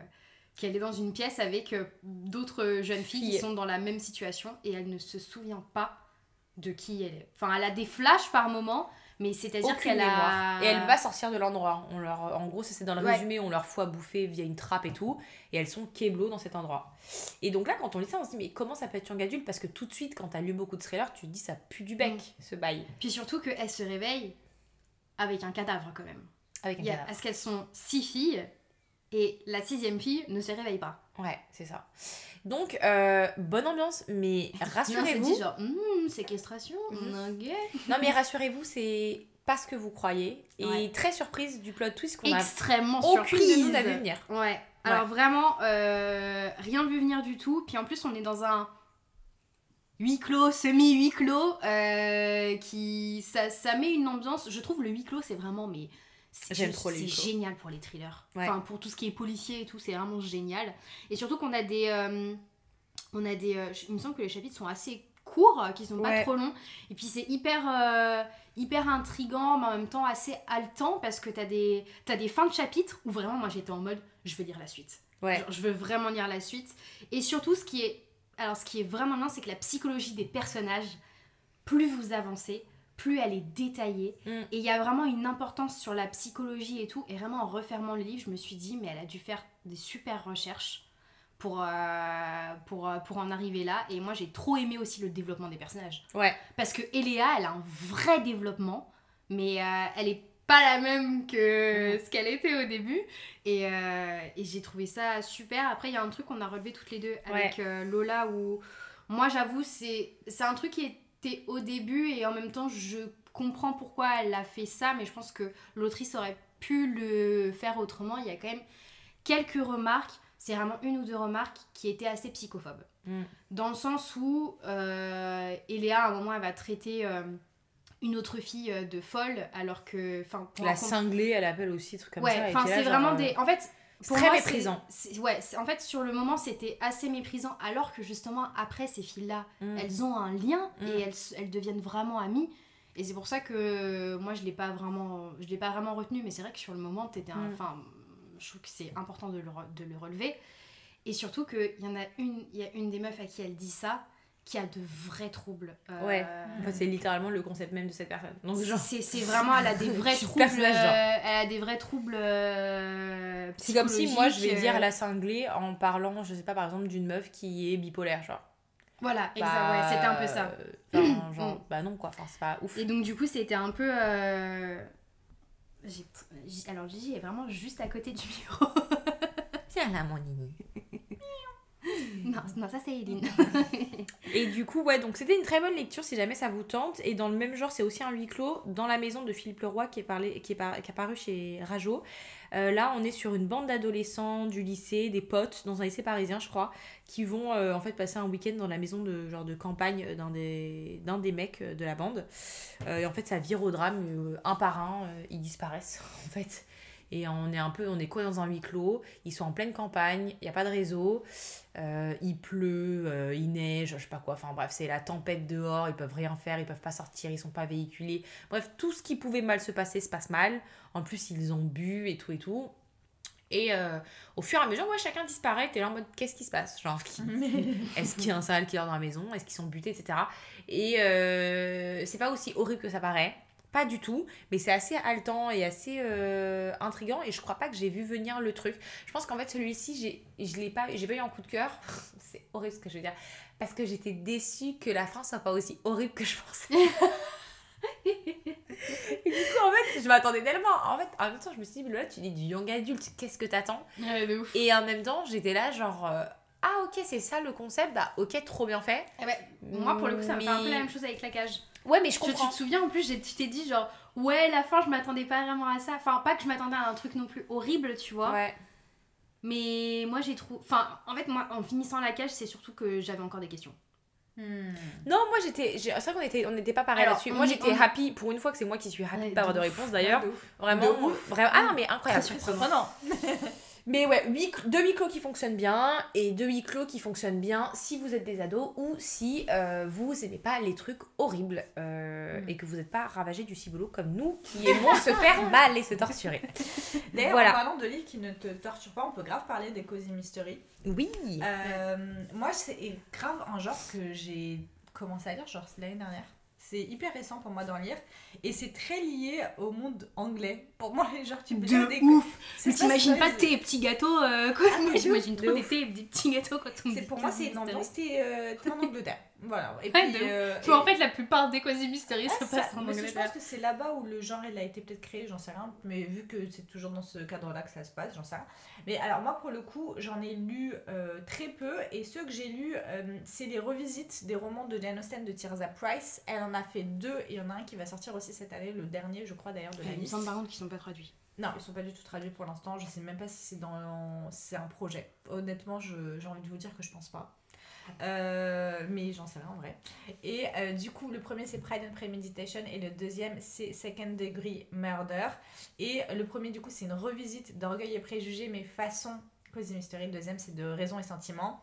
qu'elle est dans une pièce avec d'autres jeunes filles qui sont dans la même situation et elle ne se souvient pas de qui elle est. Enfin, elle a des flashs par moment, mais c'est-à-dire qu'elle a. Et elle va sortir de l'endroit. On leur, en gros, c'est dans le Ouais. résumé, on leur fout à bouffer via une trappe et tout. Et elles sont keblo dans cet endroit. Et donc là, quand on lit ça, on se dit, mais comment ça peut être young adulte Parce que tout de suite, quand t'as lu beaucoup de thrillers, tu te dis, ça pue du bec, Mm. ce bail. Puis surtout qu'elle se réveille avec un cadavre quand même. Avec un Il y a- cadavre. Parce qu'elles sont six filles et la sixième fille ne se réveille pas. Ouais, c'est ça. Donc, euh, bonne ambiance, mais rassurez-vous. genre, Hum, séquestration, ok. Non, mais rassurez-vous, c'est pas ce que vous croyez. Et Ouais. très surprise du plot twist qu'on a. Extrêmement Aucune surprise. de nous n'a vu venir. Ouais. Alors vraiment, euh, rien vu venir du tout. Puis en plus, on est dans un huis clos, semi-huis clos, euh, qui ça, ça met une ambiance. Je trouve le huis clos, c'est vraiment mais J'aime trop les C'est génial pour les thrillers. Ouais. Enfin, pour tout ce qui est policier et tout, c'est vraiment génial. Et surtout qu'on a des, euh, on a des, euh, il me semble que les chapitres sont assez courts, qui sont pas Ouais. trop longs. Et puis c'est hyper, euh, hyper intrigant, mais en même temps assez haletant parce que t'as des, t'as des fins de chapitres où vraiment moi j'étais en mode, je veux lire la suite. Ouais. Genre, je veux vraiment lire la suite. Et surtout, ce qui est, alors, ce qui est vraiment bien, c'est que la psychologie des personnages, plus vous avancez, plus elle est détaillée. Mm. Et il y a vraiment une importance sur la psychologie et tout. Et vraiment, en refermant le livre, je me suis dit, mais elle a dû faire des super recherches pour, euh, pour, euh, pour en arriver là. Et moi, j'ai trop aimé aussi le développement des personnages. Ouais. Parce que Eléa, elle a un vrai développement, mais euh, elle est pas la même que ce qu'elle était au début. Et, euh, et j'ai trouvé ça super. Après, il y a un truc qu'on a relevé toutes les deux avec Lola où moi, j'avoue, c'est c'est un truc qui au début et en même temps, je comprends pourquoi elle a fait ça, mais je pense que l'autrice aurait pu le faire autrement. Il y a quand même quelques remarques, c'est vraiment une ou deux remarques qui étaient assez psychophobes. Mm. Dans le sens où euh, Eléa, à un moment, elle va traiter euh, une autre fille euh, de folle, alors que. La cinglée, elle appelle aussi, truc comme ouais, ça. enfin, c'est vraiment des. En fait. Pour très moi, méprisant. Ouais, en fait, sur le moment, c'était assez méprisant, alors que justement, après, ces filles-là, Mm. elles ont un lien Mm. et elles, s- elles deviennent vraiment amies. Et c'est pour ça que moi, je l'ai pas vraiment, je l'ai pas vraiment retenu, mais c'est vrai que sur le moment, t'étais un, Mm. enfin, je trouve que c'est important de le, de le relever. Et surtout qu'il y en a une, il y a une des meufs à qui elle dit ça, qui a de vrais troubles. Euh, Ouais. En fait, c'est littéralement le concept même de cette personne. Donc, genre, c'est c'est vraiment, elle a des vrais troubles. euh, elle a des vrais troubles. euh, c'est comme si moi, je vais dire euh, la cinglée en parlant, je sais pas, par exemple, d'une meuf qui est bipolaire, genre. Voilà, exact, Bah, ouais, c'était un peu ça. euh, enfin, genre, Mm. bah non, quoi. Enfin, c'est pas ouf. Et donc, du coup, c'était un peu. euh, Alors, Gigi est vraiment juste à côté du micro. Viens là, mon nini. non, ça, c'est Eileen. Et du coup, ouais, donc c'était une très bonne lecture si jamais ça vous tente. Et dans le même genre, c'est aussi un huis clos dans la maison de Philippe Leroy qui est, parlé, qui est, par- qui apparu chez Rajo. Euh, là, on est sur une bande d'adolescents du lycée, des potes, dans un lycée parisien, je crois, qui vont euh, en fait passer un week-end dans la maison de genre de campagne d'un des, des mecs euh, de la bande. Et en fait, ça vire au drame, un par un, ils disparaissent, en fait. Et on est un peu, on est quoi dans un huis clos Ils sont en pleine campagne, il n'y a pas de réseau, euh, il pleut, euh, il neige, je sais pas quoi. Enfin bref, c'est la tempête dehors, ils peuvent rien faire, ils peuvent pas sortir, ils sont pas véhiculés. Bref, tout ce qui pouvait mal se passer se passe mal. En plus, ils ont bu et tout et tout. Et euh, au fur et à mesure, ouais, chacun disparaît. T'es là en mode, qu'est-ce qui se passe? Genre, est-ce qu'il y a un serial killer dans la maison? Est-ce qu'ils sont butés, etc. Et euh, c'est pas aussi horrible que ça paraît. Pas du tout, mais c'est assez haletant et assez euh, intriguant et je crois pas que j'ai vu venir le truc. Je pense qu'en fait celui-ci, j'ai, je l'ai pas, j'ai pas eu un coup de cœur. c'est horrible ce que je veux dire. Parce que j'étais déçue que la fin soit pas aussi horrible que je pensais. et du coup, en fait, je m'attendais tellement. En fait, en même temps, je me suis dit, là, tu dis du young adulte, qu'est-ce que t'attends? Ouais. Et en même temps, j'étais là, genre, euh, ah ok, c'est ça le concept, bah ok, trop bien fait. Eh ben, moi, pour le coup, ça me fait un peu la même chose avec la cage. Ouais, mais je Tu, tu comprends. te souviens, en plus, j'ai- tu t'es dit, genre, ouais, la fin, je m'attendais pas vraiment à ça. Enfin, pas que je m'attendais à un truc non plus horrible, tu vois. Ouais. Mais moi, j'ai trouvé. Enfin, en fait, moi, en finissant la cage, c'est surtout que j'avais encore des questions. Hmm. Non, moi j'étais. C'est vrai qu'on était, on n'était pas pareil là-dessus. Moi j'étais on happy, pour une fois que c'est moi qui suis happy Ouais, de pas avoir de de réponse d'ailleurs. Vraiment, De ouf. vraiment. Ah non, mais incroyable. Surprenant. Mais ouais, huit- deux huis clos qui fonctionnent bien et deux huis clos qui fonctionnent bien si vous êtes des ados ou si euh, vous aimez pas les trucs horribles euh, Mm. et que vous n'êtes pas ravagé du ciboulot comme nous qui aimons se faire mal et se torturer. D'ailleurs, Voilà. en parlant de livres qui ne te torturent pas, on peut grave parler des Cozy Mystery. Oui. Euh, moi, c'est grave un genre que j'ai commencé à lire, genre l'année dernière. C'est hyper récent pour moi d'en lire. Et c'est très lié au monde anglais. Pour moi, genre, tu peux lire des... ouf C'est Mais t'imagines pas tes petits gâteaux euh, quoi Ah, Moi, de j'imagine trop de des, thés- des petits gâteaux quand on me pour moi, c'est une ambiance, t'es euh, t'es en Angleterre. Voilà. Et puis, euh, Puis en et- fait, la plupart des se Ah, ça- passent en mais c'est- je Angleterre. pense que c'est là-bas où le genre il a été peut-être créé, j'en sais rien. Mais vu que c'est toujours dans ce cadre-là que ça se passe, j'en sais rien. Mais alors moi pour le coup, j'en ai lu euh, très peu et ceux que j'ai lus, euh, c'est les revisites des romans de Jane Austen de Tirza Price. Elle en a fait deux et il y en a un qui va sortir aussi cette année, le dernier je crois d'ailleurs de la Il me liste. semble par contre qu'ils sont pas traduits. Non, ils sont pas du tout traduits pour l'instant. Je sais même pas si c'est dans c'est un projet. Honnêtement, je- j'ai envie de vous dire que je pense pas. Euh, mais j'en sais rien en vrai. Et euh, du coup, le premier c'est Pride and Premeditation et le deuxième c'est Second Degree Murder. Et le premier, du coup, c'est une revisite d'Orgueil et Préjugés, mais façon Cozy Mystery. Le deuxième, c'est de Raison et Sentiment.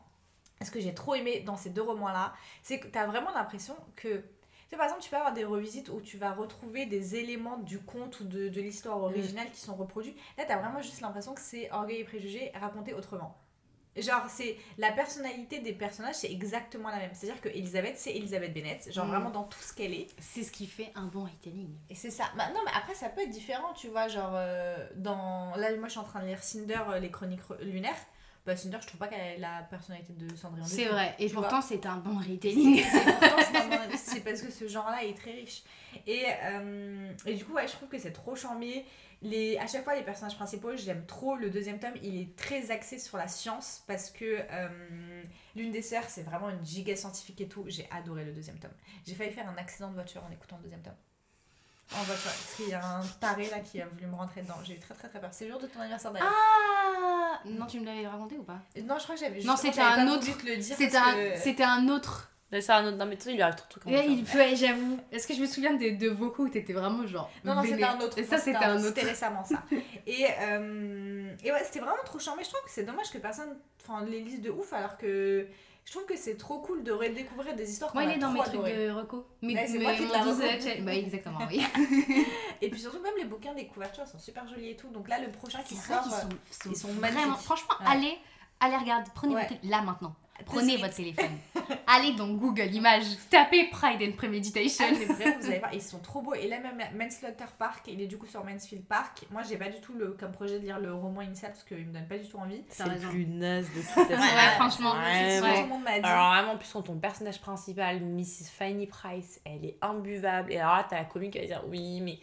Ce que j'ai trop aimé dans ces deux romans-là, c'est que tu as vraiment l'impression que tu sais, par exemple, tu peux avoir des revisites où tu vas retrouver des éléments du conte ou de, de l'histoire originale qui sont reproduits. Là, tu as vraiment juste l'impression que c'est Orgueil et Préjugés raconté autrement. Genre, c'est la personnalité des personnages, c'est exactement la même. C'est-à-dire que Elisabeth, c'est Elisabeth Bennett, genre Mm. vraiment dans tout ce qu'elle est. C'est ce qui fait un bon retelling. Et c'est ça. Bah, non, mais après, ça peut être différent, tu vois. Genre, euh, dans. Là, moi, je suis en train de lire Cinder, euh, les chroniques re- lunaires. Bah, Cinder, je trouve pas qu'elle ait la personnalité de Cendrillon. C'est vrai. Et pourtant, c'est un bon retelling. C'est parce que ce genre-là est très riche. Et, euh, et du coup, ouais, je trouve que c'est trop charmé. Les, à chaque fois, les personnages principaux, j'aime trop. Le deuxième tome, il est très axé sur la science parce que euh, l'une des sœurs, c'est vraiment une giga scientifique et tout. J'ai adoré le deuxième tome. J'ai failli faire un accident de voiture en écoutant le deuxième tome. en voiture. Parce qu'il y a un taré là qui a voulu me rentrer dedans. J'ai eu très très très peur. C'est le jour de ton anniversaire d'ailleurs. Ah Non, tu me l'avais raconté ou pas? Non, je crois que j'avais Non, c'était un autre-. C'était un, que- c'était un autre. C'est un autre. Non, mais toi, il lui arrive trop de trucs comme Ouais, ça. il peut, j'avoue. Est-ce que je me souviens des deux vocaux où t'étais vraiment genre. Non, non, c'était un autre. Et ça, c'était un autre. C'était récemment ça. et, euh, et ouais, c'était vraiment trop chiant. Mais je trouve que c'est dommage que personne enfin, les lise de ouf alors que je trouve que c'est trop cool de redécouvrir des histoires Moi, qu'on il a est dans mes trucs de reco. Mais, Ouais, c'est moi qui te la reco. Bah, exactement, oui. Et puis surtout, même les bouquins des couvertures sont super jolis et tout. Donc là, le prochain qui sort. euh, sont, sont ils sont vraiment. magnifiques. Franchement, Ouais. allez, allez regarder, prenez Ouais. votre téléphone là maintenant. Prenez votre téléphone. allez dans Google Images, tapez Pride and Premeditation. Ah, vraiment, vous allez voir, ils sont trop beaux. Et là, même Manslaughter Park, il est du coup sur Mansfield Park. Moi, j'ai pas du tout le, comme projet de lire le roman initial parce qu'il me donne pas du tout envie. C'est le raison. plus naze de toute la Ouais, franchement, Ouais, bon. tout le monde m'a dit. Alors vraiment, en plus, quand ton personnage principal, Mrs. Fanny Price, elle est imbuvable. Et alors là, t'as la commune qui va dire oui, mais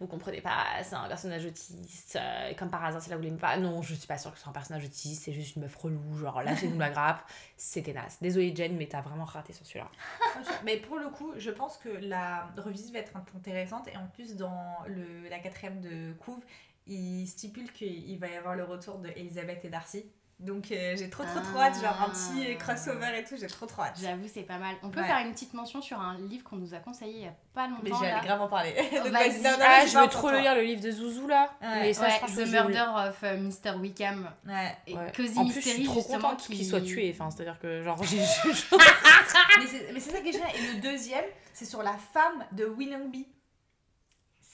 vous comprenez pas, c'est un personnage autiste. euh, comme par hasard, c'est là où vous l'aimez pas. Non, je suis pas sûre que ce soit un personnage autiste, c'est juste une meuf relou. Genre, lâchez-nous la grappe. C'était naze. Désolée, Jen, mais t'as vraiment raté sur celui-là. Mais pour le coup, je pense que la revisite va être intéressante. Et en plus, dans le, la quatrième de couve, il stipule qu'il va y avoir le retour de et Darcy. Donc euh, j'ai trop trop trop hâte, genre un petit Ah. crossover et tout, j'ai trop trop hâte. J'avoue, c'est pas mal. On peut Ouais. faire une petite mention sur un livre qu'on nous a conseillé il y a pas Mais longtemps. j'allais là. grave en parler. Donc, non, non, Ah, je veux trop le lire, le livre de Zouzou là. Ouais. Mais ça, Ouais, je pense que The Murder of euh, Mr. Wickham. Ouais. Et Ouais. Cozy En plus, je Mystery, suis trop justement, contente qui- qu'il soit tué. Enfin, c'est-à-dire que, genre, j'ai. mais c'est mais c'est ça qui est génial. Et le deuxième, c'est sur la femme de Willoughby.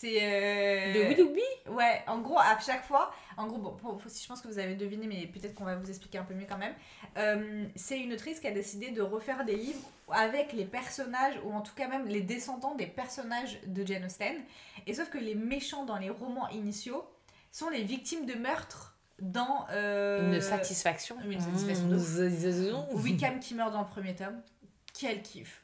C'est. euh, De Willoughby? Ouais, en gros, à chaque fois, en gros, bon, faut- je pense que vous avez deviné, mais peut-être qu'on va vous expliquer un peu mieux quand même. Euh, c'est une autrice qui a décidé de refaire des livres avec les personnages, ou en tout cas même les descendants des personnages de Jane Austen. Et sauf que les méchants dans les romans initiaux sont les victimes de meurtres dans. euh, Une satisfaction. une satisfaction de. Mmh. Wickham qui meurt dans le premier tome. Quel kiff!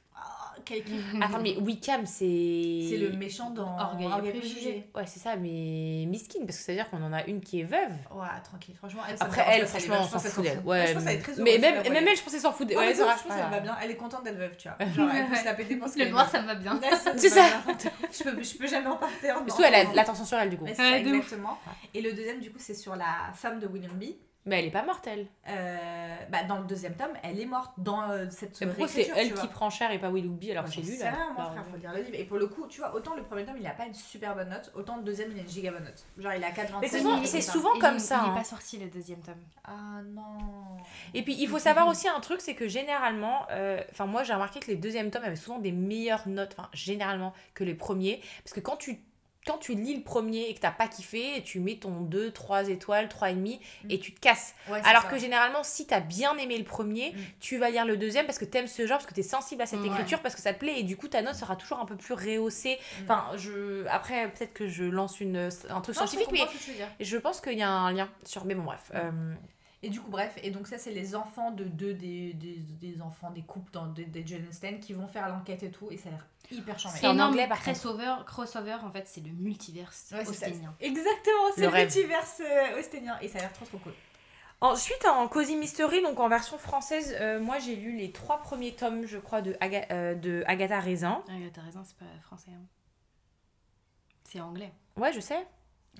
Quel kiff! Attends, mais Wickham, c'est. C'est le méchant dans Orgueil et Orgueil et Préjugés. Préjugés. Ouais, c'est ça, mais miskin, parce que ça veut dire qu'on en a une qui est veuve. Ouais, tranquille, franchement. Elle, Après, elle, franchement, je on pense s'en qu'elle fout d'elle. Ouais, je pense qu'elle est très heureuse mais même, même elle, je pensais s'en foutre. Ouais, Ouais, je pense qu'elle va bien. Elle est contente d'être veuve, tu vois. Genre, elle peut se la péter parce Le qu'elle est voir, veuve. ça me va bien. C'est ça. Je peux, je peux jamais en partir. Surtout, elle a l'attention sur elle, du coup. Exactement. Et le deuxième, du coup, c'est sur la femme de Willoughby. Mais elle est pas morte, elle. Euh, bah, dans le deuxième tome, elle est morte dans euh, cette Mais pourquoi c'est elle qui prend cher et pas Willoughby alors que c'est lui là Bah, frère, faut lire le livre. Et pour le coup, tu vois, autant le premier tome, il a pas une super bonne note, autant le deuxième, il a une giga bonne note. Genre, il a 4,25. Mais c'est souvent- mais c'est souvent il- comme ça, Il hein. est pas sorti le deuxième tome. Ah non. Et puis il faut savoir aussi un truc, c'est que généralement, euh, enfin moi j'ai remarqué que les deuxièmes tomes avaient souvent des meilleures notes, enfin généralement que les premiers, parce que quand tu quand tu lis le premier et que t'as pas kiffé, tu mets ton 2, 3 étoiles, 3,5 et tu te casses. Ouais, Alors ça. que généralement, si t'as bien aimé le premier, Mm. tu vas lire le deuxième parce que t'aimes ce genre, parce que t'es sensible à cette Ouais. écriture, parce que ça te plaît et du coup ta note sera toujours un peu plus rehaussée. Mm. Enfin, je après peut-être que je lance une un truc Non, scientifique, mais je pense qu'il y a un lien sur. Mais bon bref. Mm. euh, Et du coup, bref, et donc ça, c'est les enfants de deux des, des, des enfants, des couples dans, des, des Jane Austen qui vont faire l'enquête et tout, et ça a l'air hyper chambé. C'est en anglais, par contre. crossover, crossover, en fait, c'est le multiverse Ouais, austénien. Exactement, c'est Le le multiverse euh, austénien, et ça a l'air trop trop cool. Ensuite, en Cozy Mystery, donc en version française, euh, moi j'ai lu les trois premiers tomes, je crois, de, Aga- euh, de Agatha Raisin. T'as raison, c'est pas français. hein. C'est anglais. Ouais, je sais.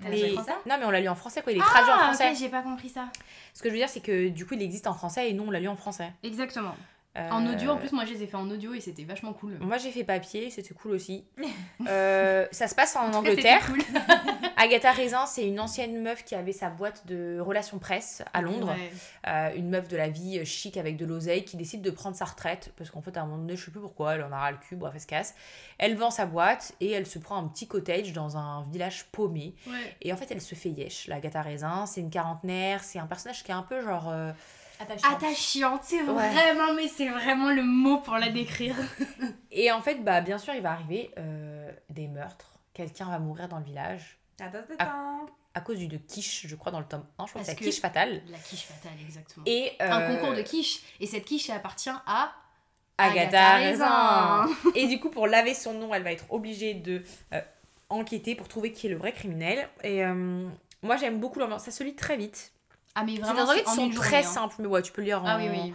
T'as Mais- ça Non, mais on l'a lu en français, quoi. Il est traduit en Ah, français. ok, j'ai pas compris ça. Ce que je veux dire, c'est que du coup, il existe en français et nous, on l'a lu en français. Exactement. Euh, En audio, en plus, moi, je les ai fait en audio et c'était vachement cool. Moi, j'ai fait papier, c'était cool aussi. Euh, ça se passe en, Angleterre. cool. Agatha Raisin, c'est une ancienne meuf qui avait sa boîte de relations presse à Londres. Ouais. Euh, une meuf de la vie euh, chic avec de l'oseille qui décide de prendre sa retraite parce qu'en fait à un moment donné je sais plus pourquoi elle en a ras le cul bref elle se casse elle vend sa boîte et elle se prend un petit cottage dans un village paumé Ouais. et en fait elle se fait yesh la Agatha Raisin c'est une quarantenaire c'est un personnage qui est un peu genre euh, Attachant. Attachante, c'est Ouais. vraiment, mais c'est vraiment le mot pour la décrire. et en fait bah bien sûr il va arriver euh, des meurtres quelqu'un va mourir dans le village attends. à cause du de quiche je crois dans le tome 1 je crois que c'est la quiche fatale La quiche fatale, exactement. et Un euh, concours de quiche. Et cette quiche, elle appartient à Agatha, Agatha. Et du coup, pour laver son nom, elle va être obligée de euh, enquêter pour trouver qui est le vrai criminel. Et moi, j'aime beaucoup l'ambiance. Ça se lit très vite. Ah, mais vraiment, c'est qui en sont très hein. simples, mais ouais, tu peux lire en. Ah oui, oui.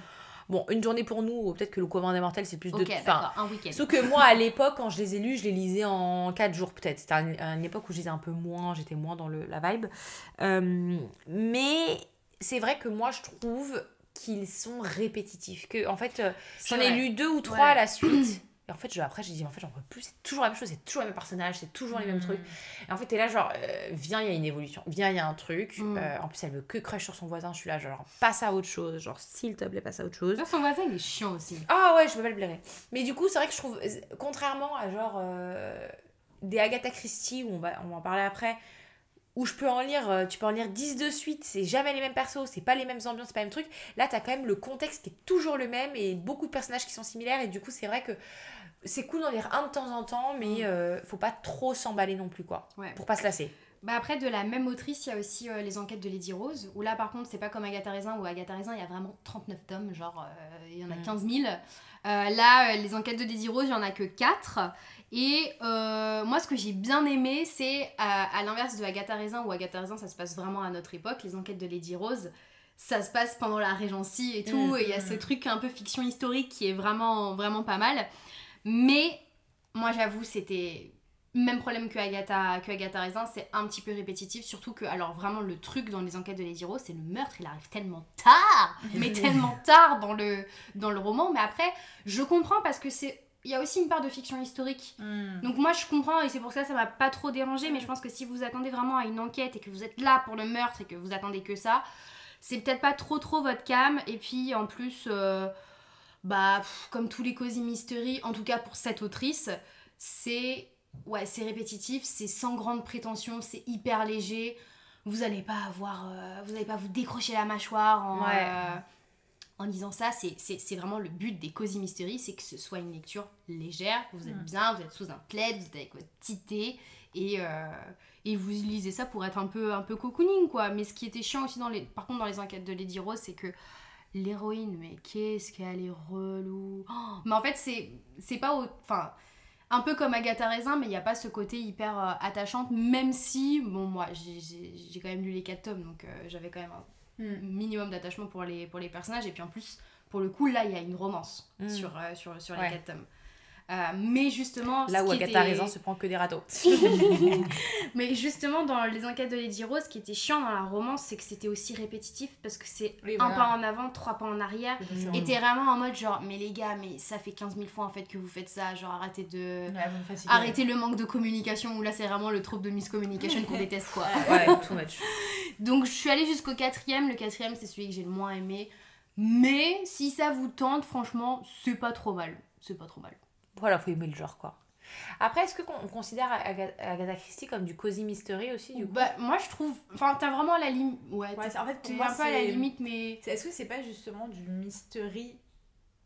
Bon, une journée pour nous, ou peut-être que le commun des mortels, c'est plus de. Ok, enfin, un week-end. Sauf que moi, à l'époque, quand je les ai lus, je les lisais en 4 jours peut-être. C'était une, une époque où je lisais un peu moins, j'étais moins dans le, la vibe. Euh, mais c'est vrai que moi, je trouve qu'ils sont répétitifs. Que, en fait, euh, j'en ai lu deux ou trois Ouais. à la suite. Et en fait, je, après, j'ai dit, en fait, j'en peux plus. C'est toujours la même chose, c'est toujours les mêmes personnages, c'est toujours les mêmes trucs. Et en fait, t'es là, genre, euh, viens, il y a une évolution. Viens, il y a un truc. Mm. Euh, en plus, elle veut que crush sur son voisin. Je suis là, genre, passe à autre chose. Genre, s'il te plaît, passe à autre chose. Son voisin, il est chiant aussi. Ah ouais, je peux pas le blairer. Mais du coup, c'est vrai que je trouve, contrairement à genre euh, des Agatha Christie, où on va, on va en parler après, où je peux en lire, euh, tu peux en lire 10 de suite, c'est jamais les mêmes persos, c'est pas les mêmes ambiances, c'est pas les mêmes trucs. Là, t'as quand même le contexte qui est toujours le même et beaucoup de personnages qui sont similaires, et du coup, c'est vrai que c'est cool d'en lire un de temps en temps, mais euh, faut pas trop s'emballer non plus, quoi. Ouais. Pour pas se lasser. Bah après, de la même autrice, il y a aussi euh, les enquêtes de Lady Rose, où là, par contre, c'est pas comme Agatha Raisin, où Agatha Raisin, il y a vraiment 39 tomes, genre, euh, il y en a Mm. 15 000. Euh, là, euh, les enquêtes de Lady Rose, il y en a que 4. Et euh, moi, ce que j'ai bien aimé, c'est, à, à l'inverse de Agatha Raisin, où Agatha Raisin, ça se passe vraiment à notre époque, les enquêtes de Lady Rose, ça se passe pendant la Régency et tout, Mm. et il y a ce truc un peu fiction historique qui est vraiment, vraiment pas mal. Mais, moi, j'avoue, c'était même problème que Agatha, que Agatha Raisin, c'est un petit peu répétitif, surtout que, alors vraiment, le truc dans les enquêtes de Lady Rose, c'est le meurtre, il arrive tellement tard, mais tellement tard dans le, dans le roman, mais après, je comprends parce que c'est. Il y a aussi une part de fiction historique. Hmm. Donc moi je comprends et c'est pour ça que ça m'a pas trop dérangé mais je pense que si vous attendez vraiment à une enquête et que vous êtes là pour le meurtre et que vous attendez que ça, c'est peut-être pas trop trop votre cam et puis en plus euh, bah pff, comme tous les cosy mystery en tout cas pour cette autrice, c'est ouais, c'est répétitif, c'est sans grande prétention, c'est hyper léger. Vous allez pas avoir euh, vous allez pas vous décrocher la mâchoire en Ouais. euh, en lisant ça, c'est- vraiment le but des Cozy Mystery, c'est que ce soit une lecture légère, vous êtes Mm. bien, vous êtes sous un plaid, vous êtes avec votre petit thé, et, euh, et vous lisez ça pour être un peu, un peu cocooning, quoi. Mais ce qui était chiant aussi, dans les, par contre, dans les enquêtes de Lady Rose, c'est que l'héroïne, mais qu'est-ce qu'elle est relou. Oh, mais en fait, c'est pas... Enfin... Un peu comme Agatha Raisin, mais il n'y a pas ce côté hyper euh, attachante, même si, bon, moi, j'ai quand même lu les 4 tomes, donc euh, j'avais quand même un Hmm. minimum d'attachement pour les, pour les personnages. Et puis en plus, pour le coup, là, il y a une romance Mm. sur, euh, sur, sur Ouais. les quatre tomes. Euh, mais justement, Là ce où qui Agatha était- Raisin se prend que des râteaux. mais justement, dans les enquêtes de Lady Rose, ce qui était chiant dans la romance, c'est que c'était aussi répétitif parce que c'est Oui, un pas en avant, trois pas en arrière. C'est Et t'es vraiment en mode genre, mais les gars, mais ça fait 15 000 fois en fait que vous faites ça, genre arrêtez de. Ouais. Arrêtez le manque de communication, où là c'est vraiment le trouble de miscommunication qu'on déteste quoi. Ouais, too much. Donc je suis allée jusqu'au quatrième. Le quatrième, c'est celui que j'ai le moins aimé. Mais si ça vous tente, franchement, c'est pas trop mal. C'est pas trop mal. Voilà, faut aimer le genre, quoi. Après, est-ce qu'on considère Aga- Agatha Christie comme du cozy mystery aussi, du coup? Bah, moi je trouve. Enfin, t'as vraiment la limite. Ouais, en fait, pour moi, un peu à la limite, mais. Est-ce que c'est pas justement du mystery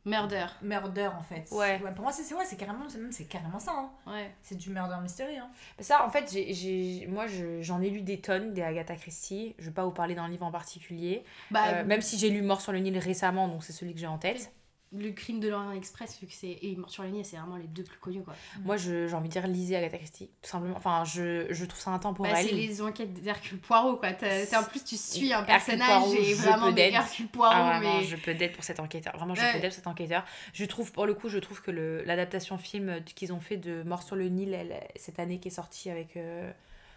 Murder. murder en fait Ouais. Pour moi, c'est c'est- ouais, c'est carrément, c'est même- c'est carrément ça. hein. Ouais. C'est du murder mystery. Hein. Ça, en fait, j'ai- j'ai- moi, je- j'en ai lu des tonnes des Agatha Christie. Je vais pas vous parler d'un livre en particulier. Bah, Euh, même si j'ai lu Mort sur le Nil récemment, donc c'est celui que j'ai en tête. Le crime de l'Orient Express, vu que c'est. Et Mort sur la c'est vraiment les deux plus connus quoi. Moi, j'ai envie de dire, lisez Agatha Christie, tout simplement. Enfin, je, je trouve ça Bah, intemporel. c'est les enquêtes d'Hercule Poirot quoi. En plus, tu suis un personnage Poirot, et vraiment. Hercule Poirot, Ah, vraiment, mais. je peux d'être pour cet enquêteur. Vraiment, je Ouais. peux d'être pour cet enquêteur. Je trouve, pour le coup, je trouve que l'adaptation film qu'ils ont fait de Mort sur le Nil, elle- cette année qui est sortie avec euh,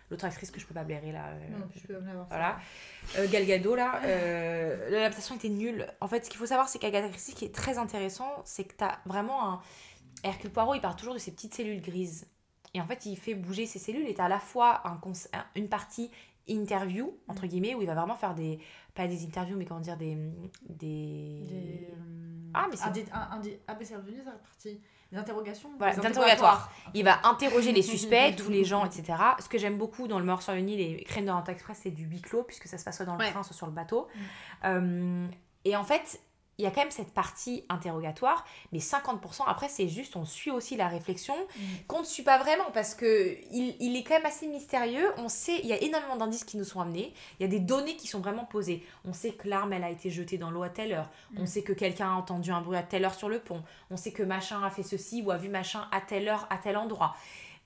l'autre actrice que je peux pas blairer là. euh, je peux avoir Voilà. Euh, Gal Gadot, là, euh, l'adaptation était nulle. En fait, ce qu'il faut savoir, c'est qu'Agatha Christie, qui est très intéressant, c'est que t'as vraiment un. Hercule Poirot, il part toujours de ses petites cellules grises. Et en fait, il fait bouger ses cellules et t'as à la fois un une partie interview, entre guillemets, où il va vraiment faire des. Pas des interviews, mais comment dire, des. Des. Des, Ah, mais c'est- des- ah, mais c'est revenu ça partie. Des interrogations Voilà, des des interrogatoires. Il va interroger les suspects, tous les gens, etc. Ce que j'aime beaucoup dans Le Mort sur le Nil et Crème de l'Orient Express, c'est du huis clos, puisque ça se passe soit dans le Ouais. train, soit sur le bateau. Euh, et en fait, il y a quand même cette partie interrogatoire, mais 50% après, c'est juste, on suit aussi la réflexion, qu'on ne suit pas vraiment, parce que il, il est quand même assez mystérieux. On sait, il y a énormément d'indices qui nous sont amenés, il y a des données qui sont vraiment posées. On sait que l'arme, elle a été jetée dans l'eau à telle heure, on Mm. sait que quelqu'un a entendu un bruit à telle heure sur le pont, on sait que machin a fait ceci ou a vu machin à telle heure, à tel endroit.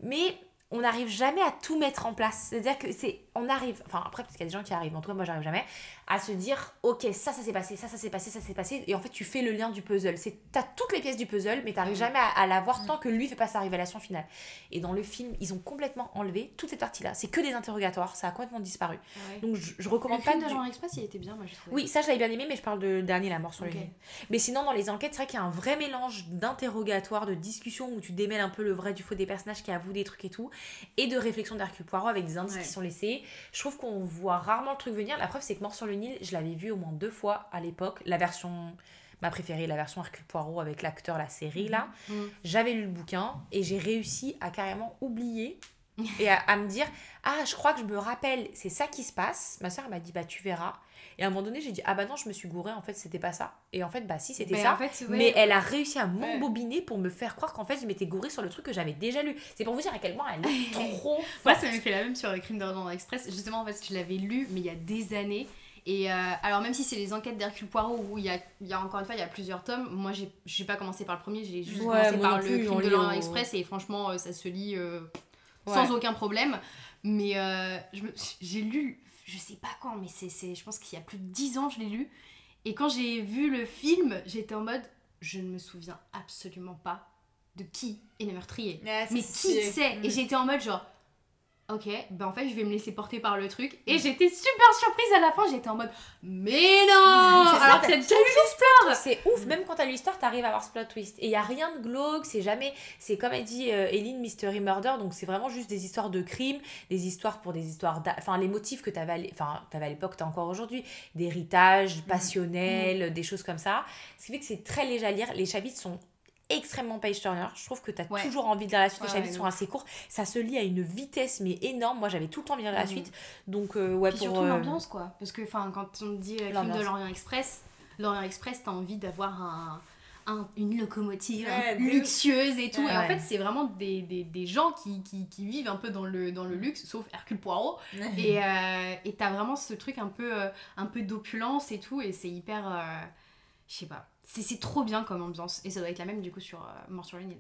Mais on n'arrive jamais à tout mettre en place. C'est-à-dire que c'est, on arrive, enfin après parce qu'il y a des gens qui arrivent, en tout cas moi j'arrive jamais, à se dire, ok ça ça s'est passé, ça ça s'est passé, ça s'est passé, et en fait tu fais le lien du puzzle. C'est, t'as toutes les pièces du puzzle, mais t'arrives jamais à, à la voir tant que lui fait pas sa révélation finale. Et dans le film, ils ont complètement enlevé toute cette partie-là. C'est que des interrogatoires, ça a complètement disparu. Donc je, je Le recommande pas film de du- Laurent Express, il était bien, moi j'ai trouvé. oui, ça je l'avais bien aimé, mais je parle de dernier La mort sur Ok. le. Mais sinon, dans les enquêtes, c'est vrai qu'il y a un vrai mélange d'interrogatoires, de discussions où tu démêles un peu le vrai du faux des personnages qui avouent des trucs et tout, et de réflexion d'Hercule Poirot avec des indices Ouais. qui sont laissés. Je trouve qu'on voit rarement le truc venir. La preuve, c'est que Mort sur le Je l'avais vu au moins deux fois à l'époque. La version. Ma préférée, la version Hercule Poirot avec l'acteur, la série là. Mhm. J'avais lu le bouquin et j'ai réussi à carrément oublier et à, à me dire Ah, je crois que je me rappelle, c'est ça qui se passe. Ma soeur m'a dit Bah, tu verras. Et à un moment donné, j'ai dit Ah, bah non, je me suis gourée, en fait, c'était pas ça. Et en fait, bah, si, c'était ça. en fait, ouais. Mais elle a réussi à m'embobiner pour me faire croire qu'en fait, je m'étais gourée sur le truc que j'avais déjà lu. C'est pour vous dire à quel point elle est trop Moi, ça m'est fait la même sur le crime d'Orient Express. Justement, en fait, je l'avais lu, mais il y a des années. Et euh, alors, même si c'est les enquêtes d'Hercule Poirot, où il y a, il y a encore une fois, il y a plusieurs tomes, moi, j'ai j'ai pas commencé par le premier, j'ai juste Ouais, commencé par le crime de l'Orient au- Express, et franchement, euh, ça se lit euh, Ouais. sans aucun problème. Mais euh, je me- j'ai lu, je sais pas quand, mais c'est c'est- je pense qu'il y a plus de 10 ans, je l'ai lu. Et quand j'ai vu le film, j'étais en mode, je ne me souviens absolument pas de qui est le meurtrier mais qui c'est? Mm. Et j'étais en mode genre, ok, ben en fait je vais me laisser porter par le truc. Et j'étais super surprise à la fin, j'étais en mode, mais non ça, Alors t'as que c'est déjà eu l'histoire C'est ouf, même quand t'as lu l'histoire, t'arrives à avoir ce plot twist. Et il y a rien de glauque, c'est jamais. C'est comme elle dit euh, Eileen Mystery Murder, donc c'est vraiment juste des histoires de crimes, des histoires pour des histoires. Enfin, les motifs que t'avais enfin, t'avais à l'époque, t'as encore aujourd'hui. D'héritage, passionnel, des choses comme ça. Ce qui fait que c'est très léger à lire. Les chapitres sont extrêmement page turner. Je trouve que t'as Ouais. toujours envie de lire la suite. Ouais, les chapitres sont assez courts. Ça se lit à une vitesse mais énorme. Moi, j'avais tout le temps envie de lire la Mhm. suite. Donc, euh, ouais, Puis pour. surtout euh, l'ambiance quoi. Parce que enfin, quand on dit euh, crime de l'Orient Express, l'Orient Express, t'as envie d'avoir un, un- une locomotive Ouais, hein, luxueuse et tout. Ouais, et en ouais. fait, c'est vraiment des, des, des gens qui, qui, qui vivent un peu dans le, dans le luxe, sauf Hercule Poirot. Et euh, et t'as vraiment ce truc un peu, euh, un peu d'opulence et tout, et c'est hyper. euh, je sais pas. C'est c'est trop bien comme ambiance, et ça doit être la même du coup sur euh, Mort sur le Nil.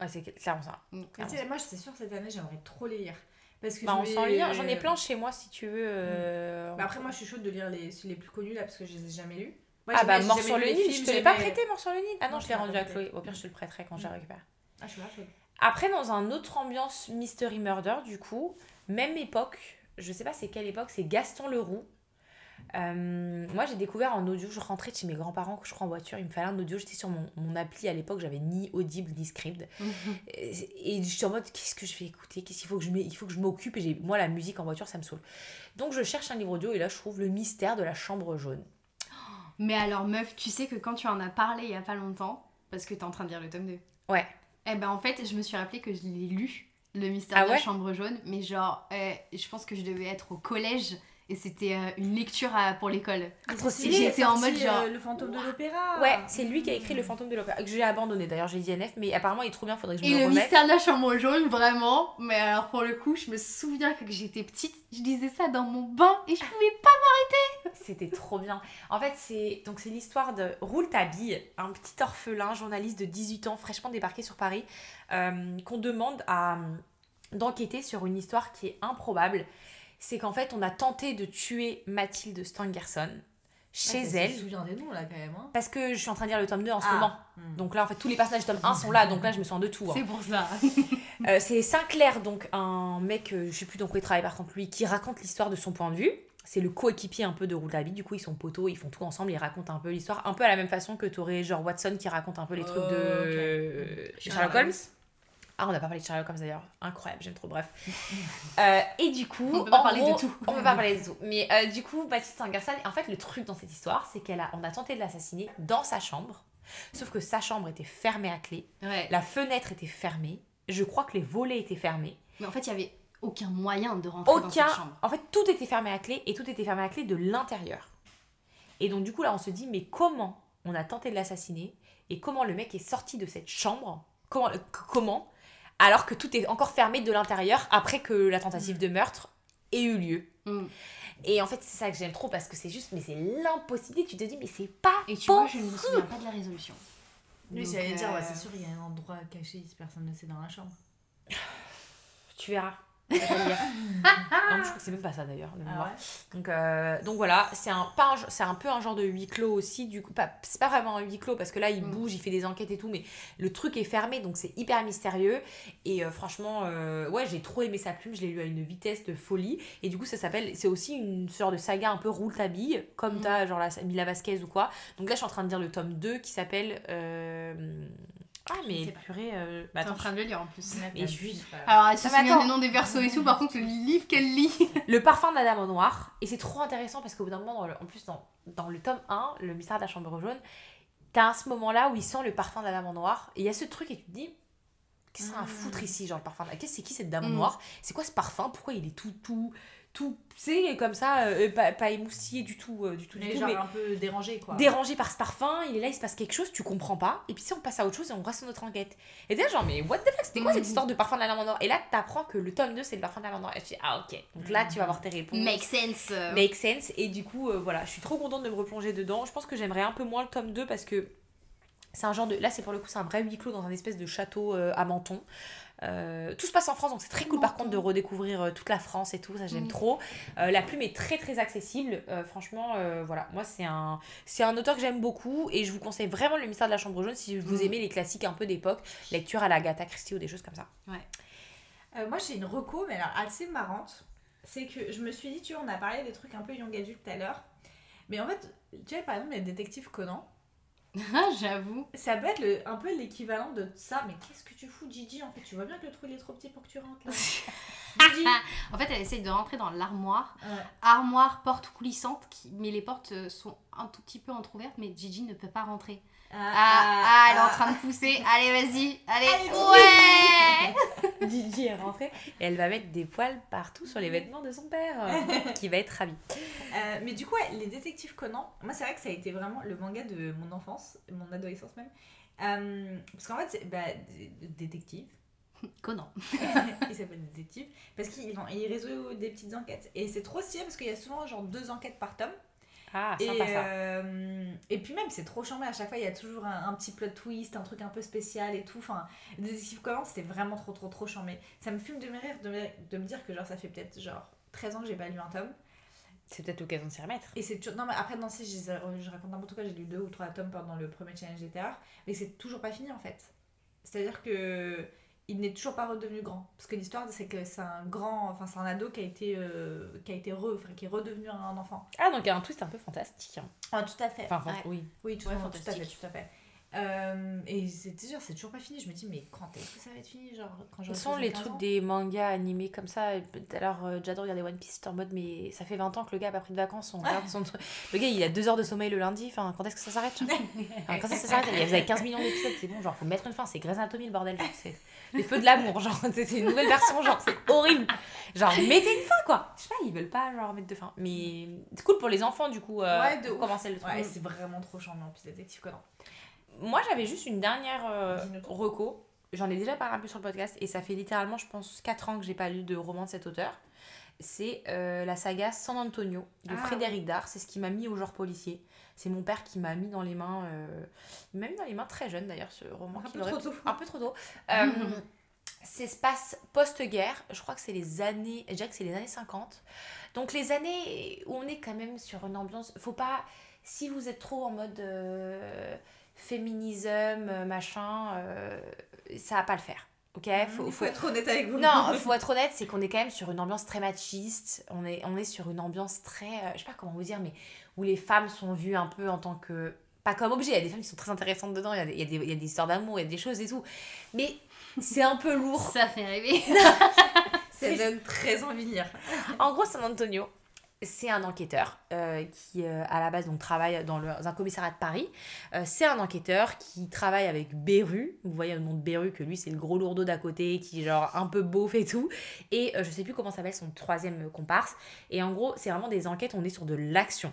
ouais, c'est clairement ça. Mm. Sais, moi, c'est sûr, cette année, j'aimerais trop les lire. Parce que Bah, je on s'en lire. J'en ai plein chez moi si tu veux. euh, Bah, après, moi, je suis chaude de lire les, les plus connus là parce que je les ai jamais lus. Moi, ah bah Mort sur le Nil, je te l'ai pas prêté Mort sur le Nil Ah non, Non, je l'ai rendu à. Chloé. Au pire, je te le prêterai quand je la récupère. Ah, je suis chaude. Après, dans un autre ambiance Mystery Murder, du coup, même époque, je sais pas c'est quelle époque, c'est Gaston Leroux. Euh, moi, j'ai découvert en audio, je rentrais de chez mes grands-parents, je crois en voiture, il me fallait un audio, j'étais sur mon, mon appli à l'époque, j'avais ni Audible ni Scribd. Et, et j'étais en mode, qu'est-ce que je vais écouter Qu'est-ce qu'il faut que je il faut que je m'occupe Et j'ai- moi, la musique en voiture, ça me saoule. Donc, je cherche un livre audio et là, je trouve Le mystère de la chambre jaune. Mais alors, meuf, tu sais que quand tu en as parlé il y a pas longtemps, parce que t'es en train de lire le tome 2. Ouais. Eh ben en fait, je me suis rappelé que je l'ai lu, Le mystère Ah de la chambre jaune, mais genre, euh, je pense que je devais être au collège et c'était euh, une lecture à- pour l'école. trop stylé. J'étais en mode genre, Le fantôme de l'opéra. Ouais, c'est lui qui a écrit Le fantôme de l'opéra, que j'ai abandonné d'ailleurs, j'ai dit NF, mais apparemment il est trop bien, faudrait que je Et me le le remette. mystère de la chambre jaune, vraiment. Mais alors pour le coup, je me souviens que j'étais petite, je lisais ça dans mon bain et je pouvais pas. C'était trop bien. En fait, c'est donc c'est l'histoire de Rouletabille, un petit orphelin journaliste de 18 ans fraîchement débarqué sur Paris, euh, qu'on demande à d'enquêter sur une histoire qui est improbable. C'est qu'en fait, on a tenté de tuer Mathilde Stangerson chez Ah, elle. Je me souviens des noms là quand même. Hein. Parce que je suis en train de lire le tome 2 en ce Ah. moment. Hmm. Donc là, en fait, tous les personnages du tome 1 sont là. Donc là, je me sens de tout. hein. C'est pour ça. Euh, c'est Sinclair, donc un mec, euh, je sais plus dans quoi il travaille par contre, lui, qui raconte l'histoire de son point de vue. C'est le coéquipier un peu de Rouletabille, du coup ils sont poteaux, ils font tout ensemble, ils racontent un peu l'histoire, un peu à la même façon que t'aurais genre Watson qui raconte un peu les trucs de Oh, Sherlock Holmes. Ah, on n'a pas parlé de Sherlock Holmes d'ailleurs, incroyable, j'aime trop, bref. Euh, et du coup, On peut pas en parler de tout. On peut pas parler de tout. Mais euh, du coup, Baptiste Stangerson, en fait, le truc dans cette histoire, c'est qu'elle a, on a tenté de l'assassiner dans sa chambre, sauf que sa chambre était fermée à clé, Ouais. la fenêtre était fermée, je crois que les volets étaient fermés. Mais en fait, il y avait aucun moyen de rentrer dans cette chambre. En fait, tout était fermé à clé et tout était fermé à clé de l'intérieur. Et donc, du coup, là, on se dit, mais comment on a tenté de l'assassiner et comment le mec est sorti de cette chambre? Comment, comment Alors que tout est encore fermé de l'intérieur après que la tentative de meurtre ait eu lieu. Mm. Et en fait, c'est ça que j'aime trop parce que c'est juste, mais c'est l'impossibilité. Tu te dis, mais c'est pas Et tu vois, je ne me souviens pas de la résolution. Oui, j'allais dire, ouais, euh, c'est sûr, il y a un endroit caché si personne ne sait dans la chambre. Tu verras. Non, je crois que c'est même pas ça d'ailleurs, le Ah ouais Donc, euh, donc voilà, c'est un, pas un un peu un genre de huis clos aussi. Du coup, c'est pas vraiment un huis clos parce que là, il Mm. bouge, il fait des enquêtes et tout, mais le truc est fermé donc c'est hyper mystérieux. Et euh, franchement, euh, ouais, j'ai trop aimé sa plume, je l'ai lu à une vitesse de folie. Et du coup, ça s'appelle, c'est aussi une sorte de saga un peu roule ta bille, comme Mm. t'as genre la Mila Vasquez ou quoi. Donc là, je suis en train de dire le tome 2 qui s'appelle. Ah, mais purée. euh, bah, T'es en train de le lire en plus. Mais je suis- Alors, elle se Ah, souvient des noms des persos et tout, par contre, le livre qu'elle lit. Le parfum de la dame en noir. Et c'est trop intéressant parce qu'au bout d'un moment, dans le- en plus, dans, dans le tome 1, le mystère de la chambre jaune, t'as à ce moment-là où il sent le parfum de la dame en noir. Et il y a ce truc et tu te dis, qu'est-ce que c'est à foutre ici, genre le parfum Qu'est-ce c'est qui cette dame en Mm. noir? C'est quoi ce parfum? Pourquoi il est tout, tout, tout, sais, comme ça, euh, pas, pas émoustillé du tout, euh, du tout, du Mais tout, genre mais un peu dérangé quoi. dérangé par ce parfum, il est là, il se passe quelque chose, tu comprends pas, et puis si on passe à autre chose et on reste sur notre enquête. Et déjà, genre, mais what the fuck, c'était quoi cette Mhm. histoire de parfum de la lamande noire? Et là, t'apprends que le tome 2, c'est le parfum de la lamande noire. Et tu dis, ah ok, donc là, tu vas avoir tes réponses. Make sense. Make sense. Et du coup, euh, voilà, je suis trop contente de me replonger dedans. Je pense que j'aimerais un peu moins le tome 2 parce que c'est un genre de. Là, c'est pour le coup, c'est un vrai huis clos dans un espèce de château euh, à Menton. Euh, tout se passe en France, donc c'est très cool par contre de redécouvrir euh, toute la France et tout, ça j'aime Mhm. trop. Euh, la plume est très très accessible, Euh, franchement, voilà, moi c'est un, c'est un auteur que j'aime beaucoup et je vous conseille vraiment le mystère de la chambre jaune si vous Mhm. aimez les classiques un peu d'époque, lecture à la Agatha Christie ou des choses comme ça. Euh, moi j'ai une reco, mais alors assez marrante. C'est que je me suis dit, tu vois, on a parlé des trucs un peu young adult tout à l'heure. Mais en fait, tu vois, par exemple, les détectives Conan, j'avoue. ça peut être le- un peu l'équivalent de ça. Mais qu'est-ce que tu fous, Gigi? En fait, tu vois bien que le trou il est trop petit pour que tu rentres là. Gigi? En fait, elle essaye de rentrer dans l'armoire. Ouais. Armoire, porte coulissante, qui... mais les portes euh, sont un tout petit peu entrouvertes, mais Gigi ne peut pas rentrer. Ah, ah, elle est en train de pousser. Allez, vas-y. Allez, ouais Gigi est rentrée et elle va mettre des poils partout sur les vêtements de son père, qui va être ravi. Euh, mais du coup, ouais, les détectives Conan, moi c'est vrai que ça a été vraiment le manga de mon enfance, mon adolescence même. Euh, parce qu'en fait, c'est bah, détective, Conan. il s'appelle détective, parce qu'il il résout des petites enquêtes. Et c'est trop stylé parce qu'il y a souvent genre deux enquêtes par tome. Ah, Et, sympa ça. euh, et puis même, c'est trop chambé. À chaque fois, il y a toujours un, un petit plot twist, un truc un peu spécial et tout. Enfin, Détective Conan, c'était vraiment trop, trop, trop chambé. Ça me fume de me rire de me, de me dire que genre ça fait peut-être genre 13 ans que j'ai pas lu un tome. C'est peut-être l'occasion de s'y remettre. Et c'est toujours... Non, mais après, Nancy, je, les ai- je raconte n'importe quoi, j'ai lu deux ou trois tomes pendant le premier challenge GTA, mais c'est toujours pas fini en fait. C'est-à-dire que il n'est toujours pas redevenu grand. Parce que l'histoire, c'est que c'est un grand, enfin, c'est un ado qui a été, euh, qui a été re, enfin, qui est redevenu un enfant. Ah, donc il y a un twist un peu fantastique. hein. Ah, tout à fait. Enfin, Ouais. oui. Oui, tout, Ouais, tout à fait, tout à fait. Euh, et c'est toujours, c'est toujours pas fini. Je me dis, mais quand est-ce que ça va être fini Genre, quand Ce sont les 75 trucs des mangas animés comme ça. Tout à l'heure, euh, j'adore regarder One Piece. En mode, mais ça fait 20 ans que le gars a pas pris de vacances. On regarde son truc. Le gars, il a 2 heures de sommeil le lundi. Enfin, quand est-ce que ça s'arrête? Quand est-ce que ça s'arrête? Il y a- Vous avez 15 millions d'épisodes, c'est bon. Genre, faut mettre une fin. C'est Grey's Anatomy, le bordel. Les feux de l'amour. Genre, c'est une nouvelle version. Genre, c'est horrible. Genre, mettez une fin, quoi. Je sais pas, ils veulent pas, genre, mettre de fin. Mais c'est cool pour les enfants, du coup, euh, Ouais, de pour commencer le truc. Ouais, c'est vraiment trop en plus, Détective Conan. Moi, j'avais juste une dernière euh, reco. J'en ai déjà parlé un peu sur le podcast et ça fait littéralement, je pense, 4 ans que j'ai pas lu de roman de cet auteur. C'est euh, la saga San Antonio de Ah, Frédéric Dard. C'est ce qui m'a mis au genre policier. C'est mon père qui m'a mis dans les mains. euh, Il m'a mis dans les mains très jeune d'ailleurs, ce roman. Un peu trop tôt. Un peu trop tôt. Euh, se passe post-guerre. Je crois que c'est les années. Je dirais que c'est les années 50. Donc les années où on est quand même sur une ambiance. Faut pas. Si vous êtes trop en mode euh, féminisme, euh, machin, euh, ça va pas le faire. Ok? Faut, Il faut faut- être honnête avec vous. Non, faut être honnête, c'est qu'on est quand même sur une ambiance très machiste. On est, on est sur une ambiance très. euh, je sais pas comment vous dire, mais où les femmes sont vues un peu en tant que. Pas comme objet, il y a des femmes qui sont très intéressantes dedans, il y a des, il y a des, il y a des histoires d'amour, il y a des choses et tout. Mais c'est un peu lourd. Ça fait rêver. Ça donne très envie de lire. En gros, San Antonio, c'est un enquêteur euh, qui, euh, à la base, donc, travaille dans, le- dans un commissariat de Paris. Euh, c'est un enquêteur qui travaille avec Beru. Vous voyez le nom de Beru, que lui, c'est le gros lourdeau d'à côté, qui est genre un peu beauf et tout. Et euh, je sais plus comment s'appelle son troisième comparse. Et en gros, c'est vraiment des enquêtes, on est sur de l'action.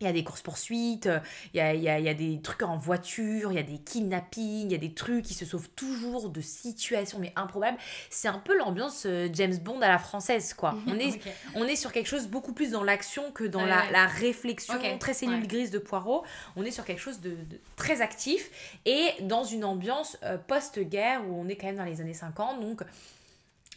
Il y a des courses-poursuites, il y a, il il y a des trucs en voiture, il y a des kidnappings, il y a des trucs qui se sauvent toujours de situations mais improbables. C'est un peu l'ambiance euh, James Bond à la française, quoi. On est, on est sur quelque chose beaucoup plus dans l'action que dans Ouais, la, ouais. la réflexion très cellule ouais. grise de Poirot. On est sur quelque chose de, de très actif et dans une ambiance euh, post-guerre où on est quand même dans les années 50. Donc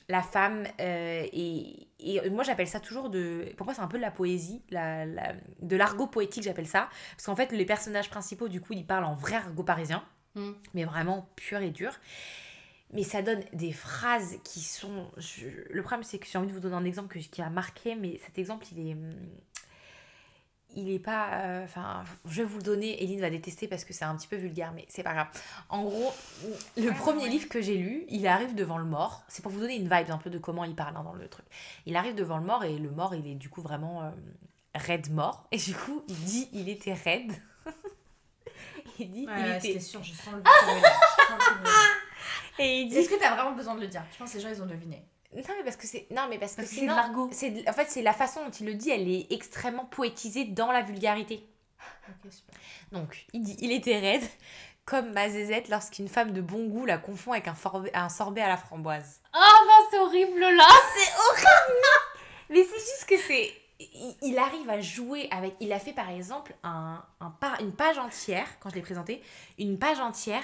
la femme euh, et, et moi j'appelle ça toujours de pour moi c'est un peu de la poésie la, la- de l'argot poétique j'appelle ça. Parce qu'en fait les personnages principaux du coup ils parlent en vrai argot parisien. Mm. mais vraiment pur et dur. Mais ça donne des phrases qui sont je- le problème c'est que j'ai envie de vous donner un exemple que, qui m'a marqué mais cet exemple il est hum, il est pas euh, enfin je vais vous le donner Eline va détester parce que c'est un petit peu vulgaire mais c'est pas grave. En gros le premier livre que j'ai lu il arrive devant le mort. C'est pour vous donner une vibe un peu de comment il parle hein, dans le truc. Il arrive devant le mort et le mort il est du coup vraiment euh, raide mort. Et du coup il dit il était raide. Il dit il Ouais, était c'était sûr, je sens le. Je sens le et il dit Est-ce que t'as vraiment besoin de le dire? Je pense que les gens ils ont deviné. Non mais parce que c'est non mais parce que Parce que c'est sinon c'est en fait c'est la façon dont il le dit elle est extrêmement poétisée dans la vulgarité. Super. Donc il dit il était raide comme ma zézette lorsqu'une femme de bon goût la confond avec un, forbe- un sorbet à la framboise. Oh non, c'est horrible là Mais c'est juste que c'est il, arrive à jouer avec il a fait par exemple un, un pa- une page entière quand je l'ai présenté une page entière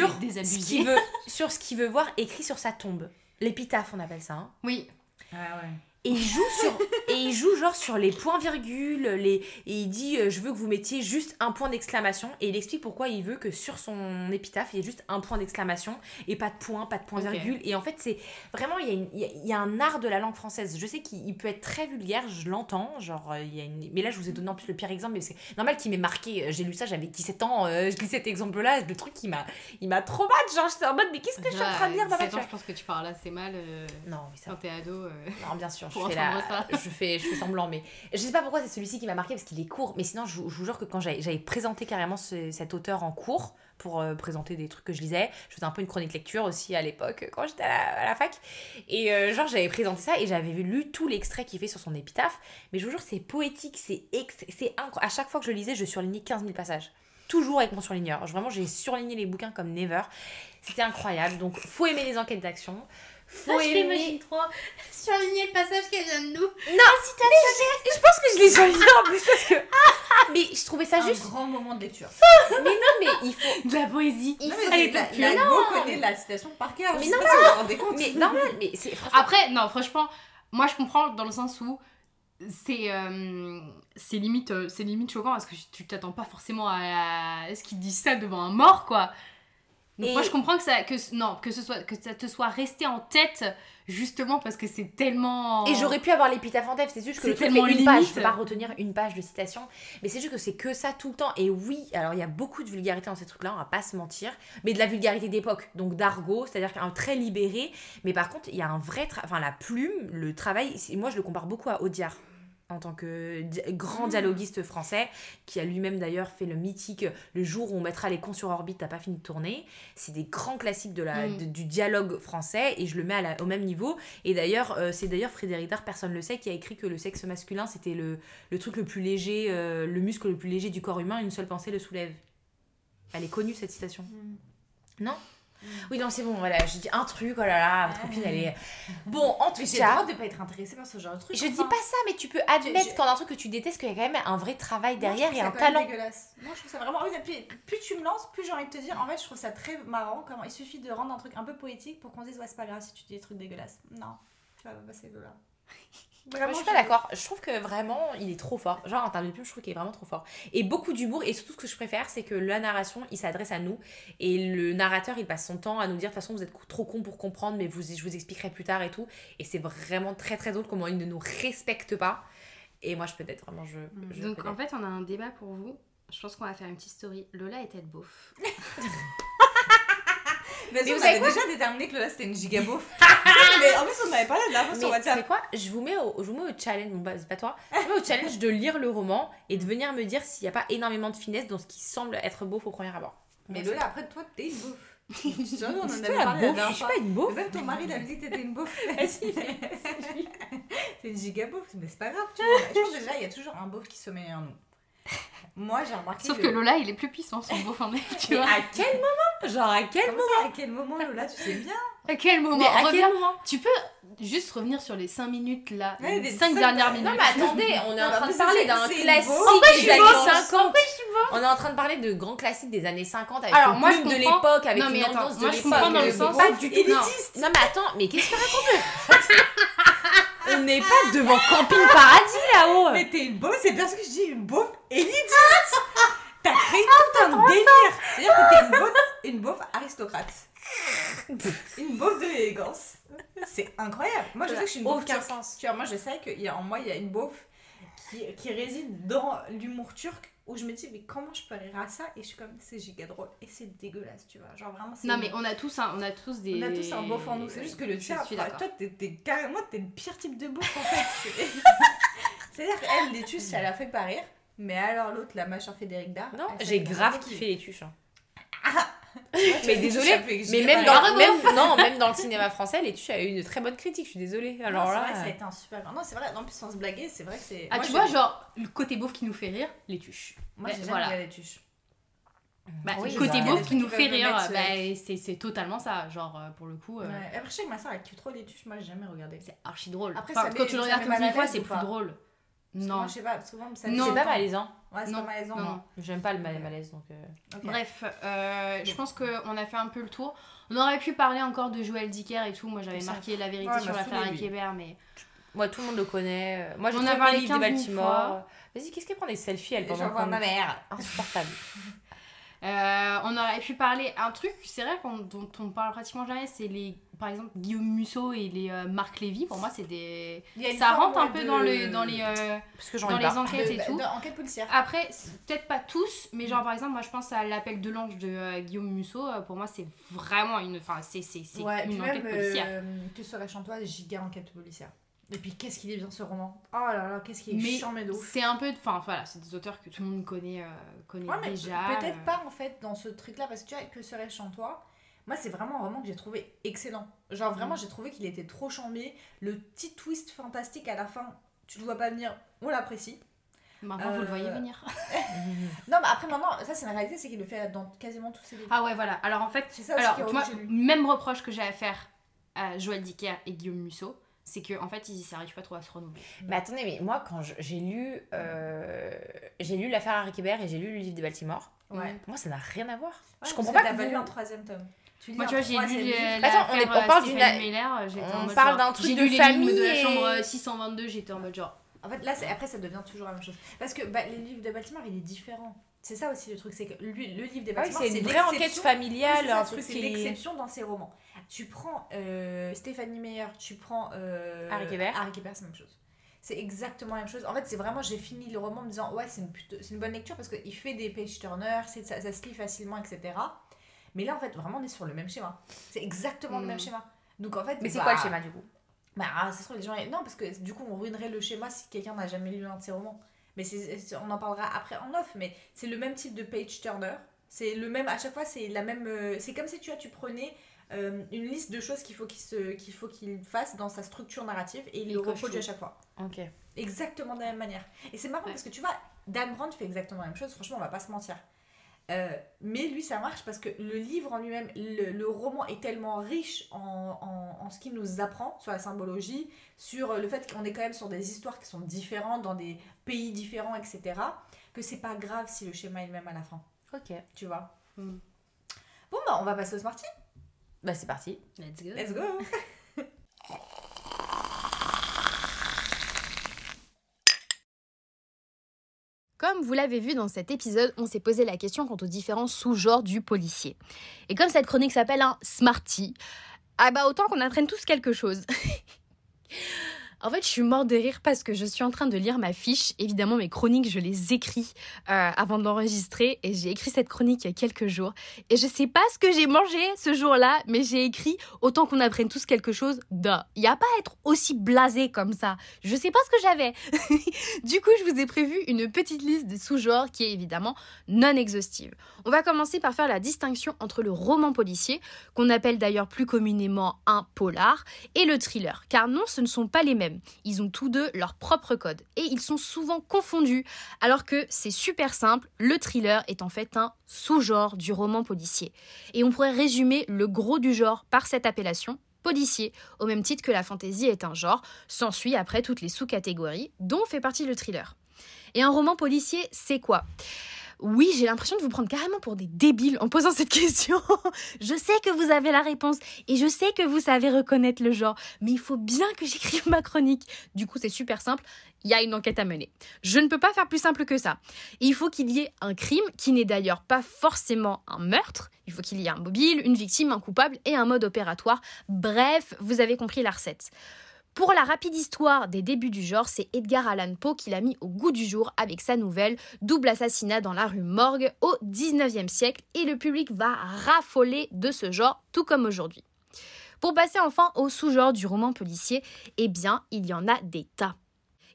sur ce veut sur ce qu'il veut voir écrit sur sa tombe. L'épitaphe on appelle ça. hein. Oui. Ah ouais. Et il joue sur et il joue genre sur les points virgules, les et il dit euh, je veux que vous mettiez juste un point d'exclamation et il explique pourquoi il veut que sur son épitaphe il y ait juste un point d'exclamation et pas de point, pas de point virgule et en fait c'est vraiment il y, a une- il y a- il y a un art de la langue française. Je sais qu'il il peut être très vulgaire, je l'entends, genre euh, il y a une mais là je vous ai donné en plus le pire exemple mais c'est normal qu'il m'ait marqué. J'ai lu ça, j'avais 17 ans, euh, je lis cet exemple là, le truc il m'a il m'a trop mal, genre j'étais en mode mais qu'est-ce que je suis en train de lire dans ma 17 ans, voiture je pense que tu parles assez mal euh, Non, mais ça quand t'es ado. euh. non, bien sûr, je fais, la... je, fais, je fais semblant, mais je sais pas pourquoi c'est celui-ci qui m'a marqué parce qu'il est court. Mais sinon, je, vous- je vous jure que quand j'avais présenté carrément ce- cet auteur en cours pour euh, présenter des trucs que je lisais, je faisais un peu une chronique lecture aussi à l'époque quand j'étais à la, à la fac. Et euh, genre, j'avais présenté ça et j'avais lu tout l'extrait qu'il fait sur son épitaphe. Mais je vous jure, c'est poétique, c'est ex- c'est incroyable. À chaque fois que je lisais, je surlignais 15 000 passages. Toujours avec mon surligneur. Vraiment, j'ai surligné les bouquins comme never. C'était incroyable. Donc, faut aimer les enquêtes d'action. Faut Ah, je aimer. l'imagine trop. Surligner le passage qu'elle vient de nous. Je pense que je l'ai surligné en plus parce que. Mais je trouvais ça Un juste. grand moment de lecture. Mais non, mais il faut. De la poésie. Il Non, faut- mais elle la, est la, non. Connaît la citation par cœur. Mais je sais non, pas si vous vous rendez compte. Mais normal, mais c'est. Après, non, franchement, moi je comprends dans le sens où c'est euh, c'est limite, euh, c'est limite choquant parce que tu t'attends pas forcément à, à ce qu'ils disent ça devant un mort, quoi? Donc Et- moi je comprends que ça, que, non, que, ce soit, que ça te soit resté en tête justement parce que c'est tellement. Et j'aurais pu avoir l'épitaphe en tête, c'est juste que C'est le tellement une page, limite. je peux pas retenir une page de citation, mais c'est juste que c'est que ça tout le temps. Et oui, alors il y a beaucoup de vulgarité dans ces trucs-là, on va pas se mentir, mais de la vulgarité d'époque, donc d'argot, c'est-à-dire qu'un très libéré, mais par contre il y a un vrai, enfin la plume, le travail, moi je le compare beaucoup à Audiard en tant que di- grand dialoguiste français, qui a lui-même d'ailleurs fait le mythique Le jour où on mettra les cons sur orbite, t'as pas fini de tourner. C'est des grands classiques de la, Mm. de- du dialogue français et je le mets à la- au même niveau. Et d'ailleurs, euh, c'est d'ailleurs Frédéric Dard, personne ne le sait, qui a écrit que le sexe masculin, c'était le, le truc le plus léger, euh, le muscle le plus léger du corps humain, une seule pensée le soulève. Elle est connue cette citation. Non? Oui, non, c'est bon, voilà, j'ai dit un truc, oh là là, votre copine, elle est. Bon, en tout Mais j'ai le cas. de pas être intéressée par ce genre de truc. Je dis enfin. pas ça, mais tu peux admettre je- quand un truc que tu détestes, qu'il y a quand même un vrai travail derrière et un talent. dégueulasse. Moi, je trouve ça vraiment. puis, plus tu me lances, plus j'ai envie de te dire. En fait, je trouve ça très marrant. Comment il suffit de rendre un truc un peu poétique pour qu'on se dise ouais, c'est pas grave si tu dis des trucs dégueulasses. Non, tu vas pas passer de là. Moi, je suis pas d'accord. Je trouve que vraiment, il est trop fort. Genre, en termes de plume, je trouve qu'il est vraiment trop fort. Et beaucoup d'humour. Et surtout, ce que je préfère, c'est que la narration, il s'adresse à nous. Et le narrateur, il passe son temps à nous dire, de toute façon, vous êtes trop con pour comprendre, mais vous, je vous expliquerai plus tard et tout. Et c'est vraiment très, très drôle comment il ne nous respecte pas. Et moi, je peux être vraiment, je. je Donc en fait, on a un débat pour vous. Je pense qu'on va faire une petite story. Lola est-elle beauf? Mais, on vous avait quoi déjà déterminé que là c'était une giga beauf. mais en plus, on avait parlé de la fois sur Mais WhatsApp. c'est quoi? Je vous mets au, je vous mets au challenge, bon, c'est pas toi, je vous mets au challenge de lire le roman et de venir me dire s'il n'y a pas énormément de finesse dans ce qui semble être beau au premier abord. Mais Lola, après toi, t'es une beauf. Je on en avait la parlé la beauf, dernière je suis pas une beauf. Même ton mari il a dit que t'étais une beauf. Vas-y. c'est une giga beauf, mais c'est pas grave. Tu vois. Je pense déjà, il y a toujours un beauf qui met en nous. Moi, j'ai remarqué. Sauf que Lola, il est plus puissant, son beauf en elle, tu vois. à quel moment Genre à quel Comment moment ça, à quel moment, Lola, tu sais bien À quel moment Mais à Reviens. quel moment Tu peux juste revenir sur les 5 minutes là, Ouais, les des 5 cinq dernières minutes. Non mais attendez, on est en train de parler d'un classique beauf. En fait, je des années beauf. 50. On est en train de parler de grands classiques des années 50 avec Alors, une moi, je de comprends. l'époque, avec Non, une attends, ambiance de moi, je l'époque. comprends dans le Mais sens- Pas du tout. élitiste. Non mais attends, mais qu'est-ce que tu racontes On n'est pas devant Camping Paradis là-haut Mais t'es une beauf, c'est bien ce que je dis, une beauf élitiste T'as créé tout un délire C'est-à-dire que t'es une beauf, une beauf aristocrate. une beauf de l'élégance. C'est incroyable. Moi, je sais que je suis une beauf Aucun turque. sens. Tu vois, moi, je sais qu'en moi, il y a une beauf qui, qui réside dans l'humour turc où je me dis, mais comment je peux rire à ça? Et je suis comme, c'est giga drôle. Et c'est dégueulasse, tu vois. Genre, vraiment, c'est. Non mais on a tous un, on a tous des. On a tous un beauf en nous, c'est juste que le tien, toi, t'es, carrément, t'es le pire type de beauf en fait. C'est- C'est-à-dire qu'elle, les tuches, ça la fait pas rire. Mais alors l'autre, la machin Frédéric Dard. Non, j'ai grave kiffé les tuches. hein. rire. Mais que Mais même dans, même, non, même dans le cinéma français, les tuches a eu une très bonne critique, je suis désolée. Non, Alors c'est là, vrai ça a été un super. Non, c'est vrai, en plus sans se blaguer, c'est vrai que c'est. Ah moi, tu vois genre le côté beauf qui nous fait rire, les tuches. Moi Ben, j'ai jamais voilà. les tuches. Bah, Oui, le côté beauf qui nous fait rire, bah, c'est c'est totalement ça. Genre euh, pour le coup, euh, Ouais. Après, je sais que ma soeur elle kiffe trop les tuches, moi j'ai jamais regardé. c'est archi drôle. Après, Enfin, ça quand tu le regardes comme une fois, c'est plus drôle. Parce Non. Moi je sais pas, souvent ça Non. c'est pas malaisant. Ouais, c'est Non. pas malaisant. Non. J'aime pas le mal- malaise donc. euh. Bref, euh, je pense qu'on a fait un peu le tour. On aurait pu parler encore de Joël Dicker et tout. Moi, j'avais marqué la vérité Ouais, sur m'a l'affaire. Kébert, mais Moi, tout le monde le connaît. Moi, j'ai On a trouvé parlé le livre de 15 000 Baltimore. Vas-y, qu'est-ce qu'elle prend des selfies, elle, pendant J'envoie qu'on- ma mère. Insupportable. Euh, on aurait pu parler un truc, c'est vrai qu'on, dont on parle pratiquement jamais, c'est les, par exemple, Guillaume Musso et les euh, Marc Lévy. Pour moi, c'est des, ça rentre un peu de- dans les, dans les, euh, Parce que j'en dans les enquêtes de- et tout. de- Enquête policière. Après, peut-être pas tous, mais genre par exemple, moi je pense à l'appel de l'ange de euh, Guillaume Musso. pour moi, c'est vraiment une, enfin, c'est, c'est, c'est Ouais, une même, enquête policière. euh, que serait chantoise, giga enquête policière. Et puis qu'est-ce qu'il est bien ce roman? Oh là là, qu'est-ce qu'il est Mais chiant mais. C'est un peu, enfin voilà, c'est des auteurs que tout le monde connaît, euh, connaît Ouais, mais déjà. peut-être euh. pas en fait dans ce truc là parce que tu vois que serait chantois? Moi c'est vraiment un roman que j'ai trouvé excellent genre vraiment Mm. j'ai trouvé qu'il était trop chambé le petit twist fantastique à la fin tu le vois pas venir on l'apprécie Maintenant, vous le Euh, voyez venir. non mais après maintenant ça c'est la réalité c'est qu'il le fait dans quasiment tous ses livres Ah ouais, voilà. Alors en fait, C'est ça aussi alors, lui. même reproche que j'ai à faire à Joël Dicker et Guillaume Musso, c'est que en fait, ils s'arrivent pas trop à se renouveler. Mais attendez, mais moi, quand j'ai lu, euh, j'ai lu l'affaire Harry Kébert et j'ai lu le livre de Baltimore, ouais, pour moi, ça n'a rien à voir. Ouais, je comprends pas que vous- pas lu un troisième tome tu Moi, tu vois, j'ai lu euh, Attends, on est- on parle euh, d'une- on parle genre- d'un truc de lu les livres de la famille chambre et- euh, 622, j'étais en mode genre. En fait, là, c'est- après, ça devient toujours la même chose. Parce que bah, les livres de Baltimore, il est différent. C'est ça aussi le truc, c'est que lui, le livre des Ah oui, Baltimore, c'est une vraie enquête familiale, Oui, un truc c'est qui. l'exception dans ses romans. Tu prends euh, Stéphanie Meyer, tu prends euh, Harry Kébert. Harry Kébert, c'est la même chose. C'est exactement la même chose. En fait, c'est vraiment, j'ai fini le roman en me disant, ouais, c'est une, plutôt- une bonne lecture parce qu'il fait des page turners, c'est- ça, ça se lit facilement, etc. Mais là, en fait, vraiment, on est sur le même schéma. C'est exactement le même schéma. Donc, en fait, Mais c'est bah, quoi le schéma du coup? bah, ah, ça se trouve, les gens. Non, parce que du coup, on ruinerait le schéma si quelqu'un n'a jamais lu un de ses romans. Mais c'est, c'est- on en parlera après en off, mais c'est le même type de page turner. C'est le même, à chaque fois, c'est la même. euh, C'est comme si tu, vois, tu prenais euh, une liste de choses qu'il faut qu'il, faut fasse dans sa structure narrative et il le reproduit à chaque fois. Ok. Exactement de la même manière. Et c'est marrant Ouais. parce que tu vois, Dan Brown fait exactement la même chose, franchement, on va pas se mentir. Euh, mais lui, ça marche parce que le livre en lui-même, le, le roman est tellement riche en, en, en ce qu'il nous apprend sur la symbologie, sur le fait qu'on est quand même sur des histoires qui sont différentes, dans des pays différents, etc., que c'est pas grave si le schéma est le même à la fin, Ok. tu vois. Hmm. Bon, bah, on va passer au Smarty. Bah, c'est parti. Let's go. Let's go. Comme vous l'avez vu dans cet épisode, on s'est posé la question quant aux différents sous-genres du policier. Et comme cette chronique s'appelle un Smarty, ah bah autant qu'on apprenne tous quelque chose. En fait, je suis morte de rire parce que je suis en train de lire ma fiche. Évidemment, mes chroniques, je les écris euh, avant d'enregistrer. Et j'ai écrit cette chronique il y a quelques jours. Et je sais pas ce que j'ai mangé ce jour-là, mais j'ai écrit autant qu'on apprenne tous quelque chose. Duh. Il n'y a pas à être aussi blasé comme ça. Je sais pas ce que j'avais. du coup, je vous ai prévu une petite liste de sous-genres qui est évidemment non exhaustive. On va commencer par faire la distinction entre le roman policier, qu'on appelle d'ailleurs plus communément un polar, et le thriller. Car non, ce ne sont pas les mêmes. Ils ont tous deux leur propre code et ils sont souvent confondus alors que c'est super simple, le thriller est en fait un sous-genre du roman policier. Et on pourrait résumer le gros du genre par cette appellation, policier, au même titre que la fantaisie est un genre, s'ensuit après toutes les sous-catégories dont fait partie le thriller. Et un roman policier, c'est quoi? Oui, j'ai l'impression de vous prendre carrément pour des débiles en posant cette question. je sais que vous avez la réponse et je sais que vous savez reconnaître le genre, mais il faut bien que j'écrive ma chronique. Du coup, c'est super simple, il y a une enquête à mener. Je ne peux pas faire plus simple que ça. Il faut qu'il y ait un crime qui n'est d'ailleurs pas forcément un meurtre. Il faut qu'il y ait un mobile, une victime, un coupable et un mode opératoire. Bref, vous avez compris la recette. Pour la rapide histoire des débuts du genre, c'est Edgar Allan Poe qui l'a mis au goût du jour avec sa nouvelle Double assassinat dans la rue Morgue au 19e siècle et le public va raffoler de ce genre tout comme aujourd'hui. Pour passer enfin au sous-genre du roman policier, eh bien, il y en a des tas.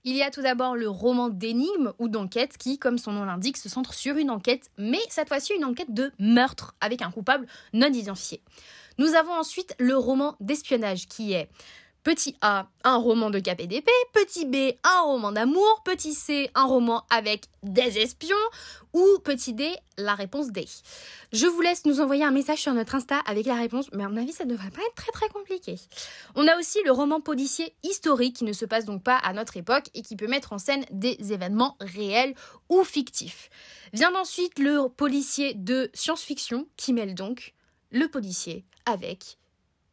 Il y a tout d'abord le roman d'énigme ou d'enquête qui, comme son nom l'indique, se centre sur une enquête, mais cette fois-ci une enquête de meurtre avec un coupable non identifié. Nous avons ensuite le roman d'espionnage qui est Petit A, un roman de KPDP. Petit B, un roman d'amour. Petit C, un roman avec des espions. Ou petit D, la réponse D. Je vous laisse nous envoyer un message sur notre Insta avec la réponse, mais à mon avis, ça ne devrait pas être très très compliqué. On a aussi le roman policier historique qui ne se passe donc pas à notre époque et qui peut mettre en scène des événements réels ou fictifs. Vient ensuite le policier de science-fiction qui mêle donc le policier avec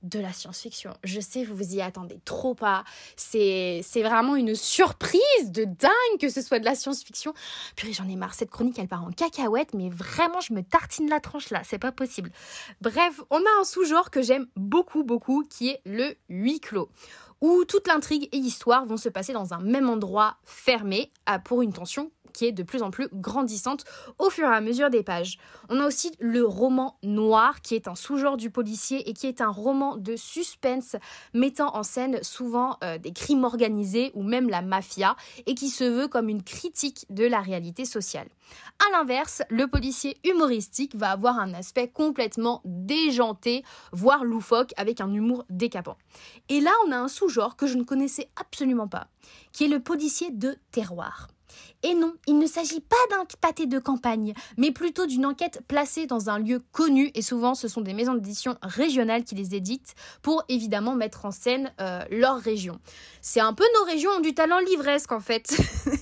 de la science-fiction. Je sais, vous vous y attendez trop pas. C'est, vraiment une surprise de dingue que ce soit de la science-fiction. Puis j'en ai marre. Cette chronique, elle part en cacahuète, mais vraiment, je me tartine la tranche là. C'est pas possible. Bref, on a un sous-genre que j'aime beaucoup, beaucoup, qui est le huis clos où toute l'intrigue et l'histoire vont se passer dans un même endroit fermé pour une tension qui est de plus en plus grandissante au fur et à mesure des pages. On a aussi le roman noir qui est un sous-genre du policier et qui est un roman de suspense mettant en scène souvent euh, des crimes organisés ou même la mafia et qui se veut comme une critique de la réalité sociale. A l'inverse, le policier humoristique va avoir un aspect complètement déjanté, voire loufoque, avec un humour décapant. Et là, on a un sous-genre que je ne connaissais absolument pas, qui est le policier de terroir. Et non, il ne s'agit pas d'un pâté de campagne, mais plutôt d'une enquête placée dans un lieu connu, et souvent ce sont des maisons d'édition régionales qui les éditent pour évidemment mettre en scène euh, leur région. C'est un peu nos régions ont du talent livresque en fait.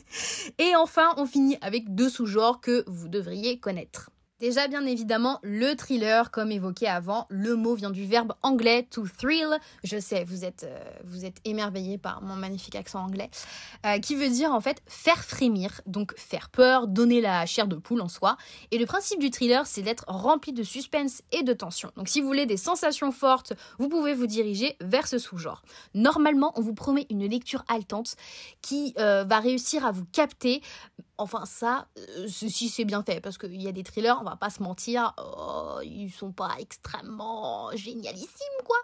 et enfin, on finit avec deux sous-genres que vous devriez connaître. Déjà, bien évidemment, le thriller, comme évoqué avant, le mot vient du verbe anglais to thrill. Je sais, vous êtes, euh, émerveillés par mon magnifique accent anglais, euh, qui veut dire en fait faire frémir, donc faire peur, donner la chair de poule en soi. Et le principe du thriller, c'est d'être rempli de suspense et de tension. Donc, si vous voulez des sensations fortes, vous pouvez vous diriger vers ce sous-genre. Normalement, on vous promet une lecture haletante qui euh, va réussir à vous capter Enfin, ça, si c'est bien fait, parce qu'il y a des thrillers, va pas se mentir, oh, ils sont pas extrêmement génialissimes, quoi.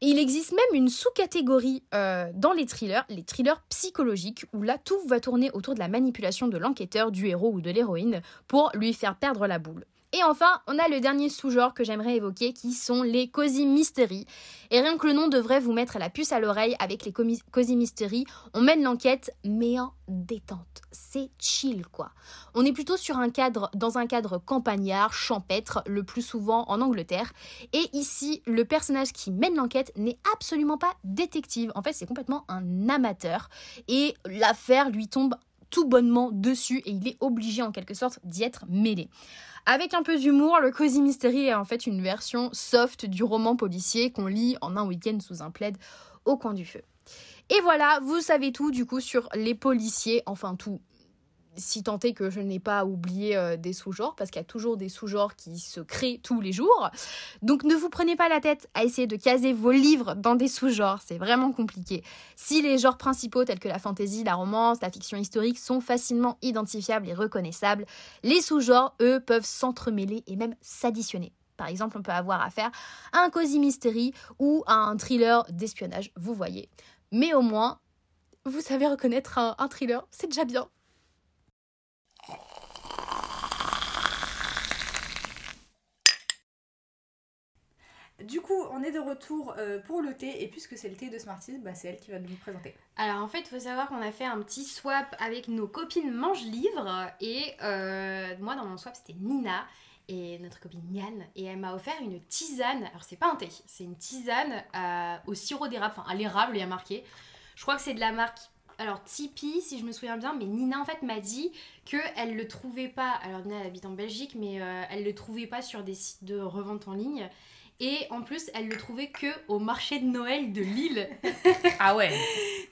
Et il existe même une sous-catégorie euh, dans les thrillers, les thrillers psychologiques, où là, tout va tourner autour de la manipulation de l'enquêteur, du héros ou de l'héroïne, pour lui faire perdre la boule. Et enfin, on a le dernier sous-genre que j'aimerais évoquer qui sont les cozy mystery. Et rien que le nom devrait vous mettre la puce à l'oreille avec les cozy mystery. On mène l'enquête, mais en détente. C'est chill quoi. On est plutôt sur un cadre, dans un cadre campagnard, champêtre, le plus souvent en Angleterre. Et ici, le personnage qui mène l'enquête n'est absolument pas détective. En fait, c'est complètement un amateur. Et l'affaire lui tombe tout bonnement dessus et il est obligé en quelque sorte d'y être mêlé. Avec un peu d'humour, le Cozy Mystery est en fait une version soft du roman policier qu'on lit en un week-end sous un plaid au coin du feu. Et voilà, vous savez tout du coup sur les policiers, enfin tout, si tant est que je n'ai pas oublié euh, des sous-genres, parce qu'il y a toujours des sous-genres qui se créent tous les jours. Donc ne vous prenez pas la tête à essayer de caser vos livres dans des sous-genres, c'est vraiment compliqué. Si les genres principaux tels que la fantasy, la romance, la fiction historique sont facilement identifiables et reconnaissables, les sous-genres, eux, peuvent s'entremêler et même s'additionner. Par exemple, on peut avoir affaire à un cozy mystery ou à un thriller d'espionnage, vous voyez. Mais au moins, vous savez reconnaître un thriller, c'est déjà bien. Du coup, on est de retour euh, pour le thé. Et puisque c'est le thé de Smarties, bah, c'est elle qui va nous présenter. Alors en fait, il faut savoir qu'on a fait un petit swap avec nos copines mange-livre. Et euh, moi, dans mon swap, c'était Nina et notre copine Yann. Et elle m'a offert une tisane. Alors c'est pas un thé, c'est une tisane euh, au sirop d'érable. Enfin, à l'érable, il y a marqué. Je crois que c'est de la marque. Alors Tipeee, si je me souviens bien, mais Nina en fait m'a dit que elle le trouvait pas. Alors Nina habite en Belgique, mais elle le trouvait pas sur des sites de revente en ligne. Et en plus, elle le trouvait que au marché de Noël de Lille. Ah ouais.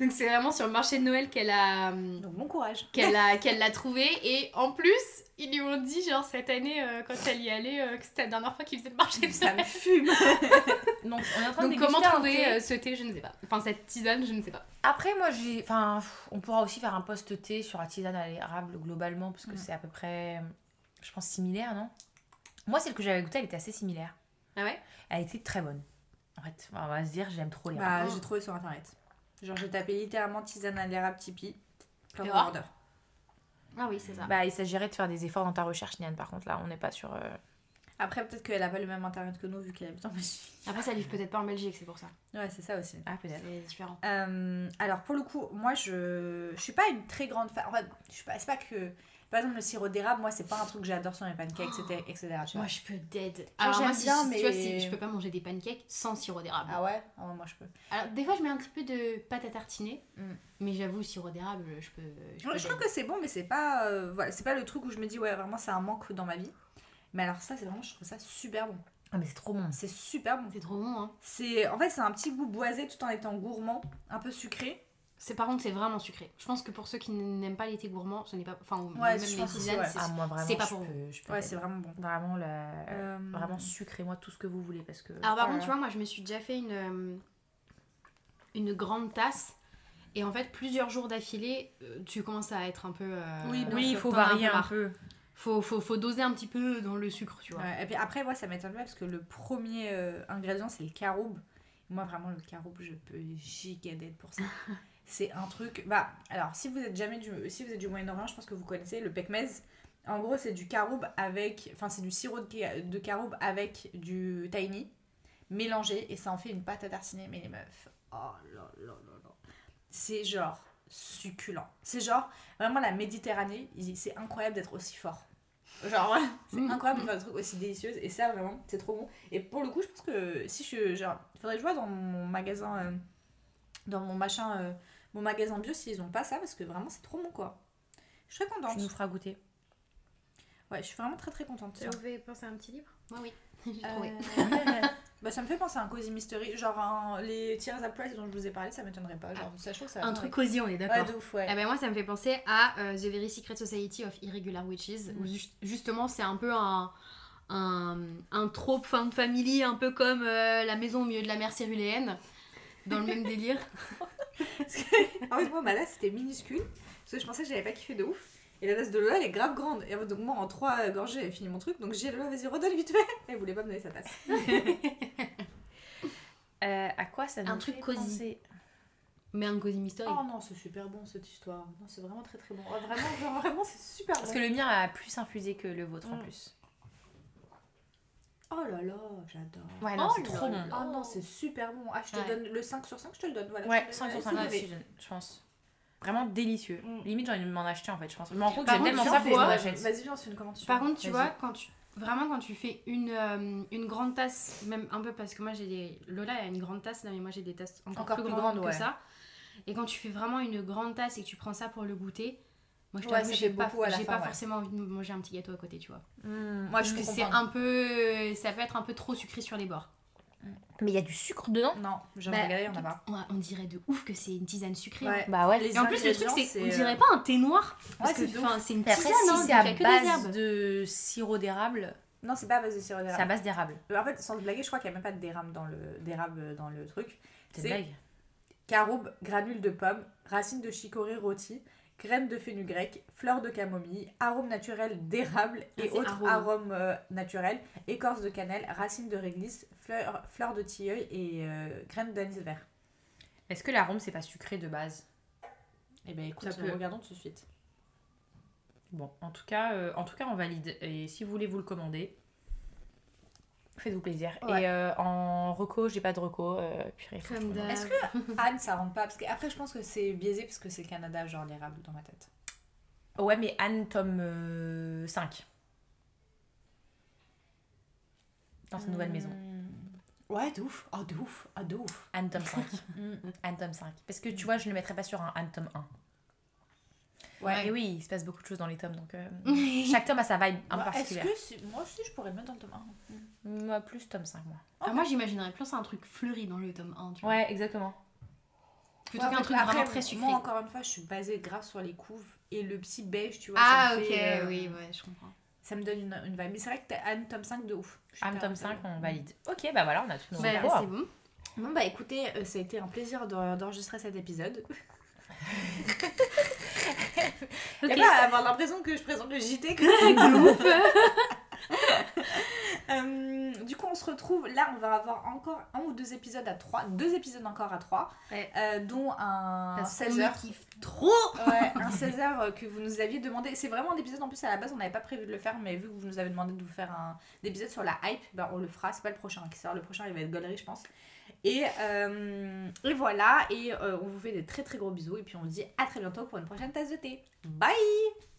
Donc c'est vraiment sur le marché de Noël qu'elle a, hum, Donc, bon courage. qu'elle a, qu'elle l'a trouvé. Et en plus, ils lui ont dit, genre, cette année, euh, quand elle y allait, euh, que c'était la dernière fois qu'ils faisaient le marché de Ça Noël. me fume. Donc on est en train Donc de comment trouver thé. euh, ce thé, je ne sais pas. Enfin, cette tisane, je ne sais pas. Après, moi, j'ai. Enfin, on pourra aussi faire un post thé sur la tisane à l'érable globalement, parce que Mm. c'est à peu près, je pense, similaire, non? Moi, celle que j'avais goûtée, elle était assez similaire. Ah ouais? Elle était très bonne. En fait, on va se dire, j'aime trop les Bah, j'ai trouvé sur internet. Genre, j'ai tapé littéralement tisane à l'érable Tipeee. Comme voir. order. Ah oui, c'est ça. Bah, il s'agirait de faire des efforts dans ta recherche, Niane. Par contre, là, on n'est pas sur. euh, Après, peut-être qu'elle a pas le même internet que nous vu qu'elle habite en Belgique. Après, ça livre peut-être pas en Belgique, c'est pour ça. Ouais, c'est ça aussi. Ah, peut-être. C'est différent. Euh, alors pour le coup, moi je, je suis pas une très grande fan. En fait, je suis pas, c'est pas que. Par exemple, le sirop d'érable, moi c'est pas un truc que j'adore sur mes pancakes, etc. etc. tu vois. Moi, je peux dead. Alors, j'aime moi, si, bien, si- tu vois, mais- si je peux pas manger des pancakes sans sirop d'érable. Ah ouais? Ah Moi je peux. Alors, des fois, je mets un petit peu de pâte à tartiner. Mm. Mais j'avoue, sirop d'érable, je peux. Je Ouais, peux je trouve que c'est bon, mais c'est pas, euh, voilà, c'est pas le truc où je me dis, ouais, vraiment c'est un manque dans ma vie. Mais alors, ça, c'est vraiment, je trouve ça super bon. Ah, mais c'est trop bon. C'est super bon. C'est trop bon, hein. C'est, en fait, c'est un petit goût boisé tout en étant gourmand, un peu sucré. C'est par contre c'est vraiment sucré. Je pense que pour ceux qui n'aiment pas les thés gourmands, ce n'est pas enfin Ouais, même je les tisanes, ouais. c'est Ah, moi, vraiment, c'est pas je pour peux, je peux Ouais, c'est vraiment bon. Vraiment, la... Euh, vraiment sucrez-moi tout ce que vous voulez parce que. Alors par contre, tu vois, moi je me suis déjà fait une euh, une grande tasse et en fait plusieurs jours d'affilée, euh, tu commences à être un peu euh, Oui, oui, il faut as un varier peu un peu. Faut, faut, faut doser un petit peu dans le sucre, tu vois. Ouais, et puis après, moi, ça m'étonne pas parce que le premier euh, ingrédient, c'est le caroube. Moi, vraiment, le caroube, je peux gigader pour ça. c'est un truc. Bah, alors, si vous êtes jamais du, si vous êtes du Moyen-Orient, je pense que vous connaissez le pekmez. En gros, c'est du caroube avec. Enfin, c'est du sirop de, de caroube avec du tahini mélangé et ça en fait une pâte à tartiner. Mais les meufs, oh là là là là. C'est genre succulent. C'est genre vraiment la Méditerranée, c'est incroyable d'être aussi fort. Genre, c'est Mm. incroyable de faire des trucs aussi délicieux. Et ça, vraiment, c'est trop bon. Et pour le coup, je pense que si je. Genre, il faudrait que je vois dans mon magasin. euh, dans mon machin. euh, mon magasin bio s'ils ont pas ça parce que vraiment, c'est trop bon quoi. Je suis très contente. Tu nous feras goûter. Ouais, je suis vraiment très très contente. Tu veux penser à un petit livre? Moi oui. J'ai Euh, bah, ça me fait penser à un Cozy Mystery. Genre, un- les Tears at Price dont je vous ai parlé, ça m'étonnerait pas. Genre, ça, je. Un truc cosy, on est d'accord. Ouais, de ouf, ouais. Eh ben moi, ça me fait penser à euh, The Very Secret Society of Irregular Witches, où ju- justement c'est un peu un, un, un trope fin de family, un peu comme euh, la maison au milieu de la mer céruléenne, dans le même délire. En fait, moi, ma tasse c'était minuscule. Parce que je pensais que j'avais pas kiffé de ouf. Et la tasse de Lola, elle est grave grande. Et donc, moi, en trois gorgées, j'avais fini mon truc. Donc, j'ai Lola, vas-y, redonne vite fait. Elle voulait pas me donner sa tasse. Euh, à quoi ça nous Un truc cosy. penser? Mais un cozy mystery. Oh non, c'est super bon cette histoire. Non, c'est vraiment très très bon. Ouais, vraiment, genre, vraiment, c'est super Parce bon. que le mien a plus infusé que le vôtre en Mm. plus. Oh là là, j'adore. Ouais, non, Oh c'est trop bon. Oh non, c'est super bon. Ah, je te Ouais. donne le 5 sur 5, je te le donne. Voilà, Ouais, Je te 5 sur donne 5 la aussi, suite. je, je pense. Vraiment délicieux. Mm. Limite, j'ai envie de m'en acheter en fait, je pense. Je me rends compte que j'aime tellement ça, que je m'en achète. Vas-y, viens, on se fait une commande. Par contre, tu vois, quand tu vraiment quand tu fais une, euh, une grande tasse, même un peu parce que moi j'ai des Lola a une grande tasse, là, mais moi j'ai des tasses encore, Encore plus, plus grandes grandes, que ouais. ça. Et quand tu fais vraiment une grande tasse et que tu prends ça pour le goûter, moi je Ouais, j'ai pas, beaucoup à la j'ai fin, pas ouais. forcément envie de manger un petit gâteau à côté, tu vois. moi, Parce je que peux c'est un peu, ça peut être un peu trop sucré sur les bords. Mais il y a du sucre dedans? Non, j'aimerais Bah, regarder, il y en a pas. Ouais, on dirait de ouf que c'est une tisane sucrée. Ouais. Bah ouais. Les Et en plus le truc c'est, on dirait pas un thé noir. Parce que c'est de enfin, c'est une tisane, si hein, c'est à que base de sirop d'érable, Non, c'est pas à base de sirop c'est à d'érable. base d'érable. Euh, En fait, sans se blaguer, je crois qu'il n'y a même pas d'érable dans le, d'érable dans le truc. C'est blague. Caroube, granules de pommes, racines de chicorée rôties, graines de fenugrec, fleurs de camomille, arômes naturels d'érable Ah, et autres arômes. arômes euh, naturels, écorce de cannelle, racines de réglisse, fleurs, fleurs de tilleul et euh, graines d'anis vert. Est-ce que l'arôme c'est pas sucré de base? Eh bien, écoute, Ça peut. regardons tout de suite. Bon, en tout cas, euh, en tout cas, on valide. Et si vous voulez vous le commander, Faites-vous plaisir. Ouais. Et euh, en reco, j'ai pas de reco. Euh, purée. Est-ce que Anne, ça rentre pas? Parce que après, je pense que c'est biaisé parce que c'est le Canada, genre l'érable dans ma tête. Ouais, mais Anne, tome euh, 5. Dans sa nouvelle maison. Hmm. Ouais, de ouf. Oh, de ouf. Ah, de ouf. Anne, tome 5. Mm. Anne, tome 5. Parce que tu vois, je ne le mettrais pas sur un Anne, tome 1. Ouais. Et oui, il se passe beaucoup de choses dans les tomes. Donc, euh, chaque tome a sa vibe peu Bah, Est-ce particulière. que moi aussi je pourrais le mettre dans le tome 1 Moi, plus tome 5, moi. Ah, moi, j'imaginerais plus un truc fleuri dans le tome 1. Tu vois. Ouais, exactement. Plutôt Ouais, qu'un truc que vraiment après, très sucré. Moi, encore une fois, je suis basée grave sur les couves et le petit beige, tu vois. ah, ok, fait, euh, oui, ouais, je comprends. Ça me donne une, une vibe. Mais c'est vrai que t'as Anne tome 5 de ouf. Anne, tome 5, intéressée. on valide. Ok, bah voilà, on a tout nos Bah, c'est bon. Bon, bah écoutez, euh, ça a été un plaisir d'en- d'enregistrer cet épisode. Ok. Et pas avoir l'impression que je présente le JT comme. Euh, du coup, on se retrouve. Là, on va avoir encore un ou deux épisodes à trois. Deux épisodes encore à trois. Ouais. euh, dont un Parce 16 qu'on me heures. kiffe trop Ouais, un 16 heures euh, que vous nous aviez demandé. C'est vraiment un épisode en plus à la base, on n'avait pas prévu de le faire, mais vu que vous nous avez demandé de vous faire un épisode sur la hype, ben on le fera. C'est pas le prochain qui sort, le prochain il va être Gollery, je pense. Et, euh, et voilà, et euh, on vous fait des très très gros bisous, et puis on vous dit à très bientôt pour une prochaine tasse de thé. Bye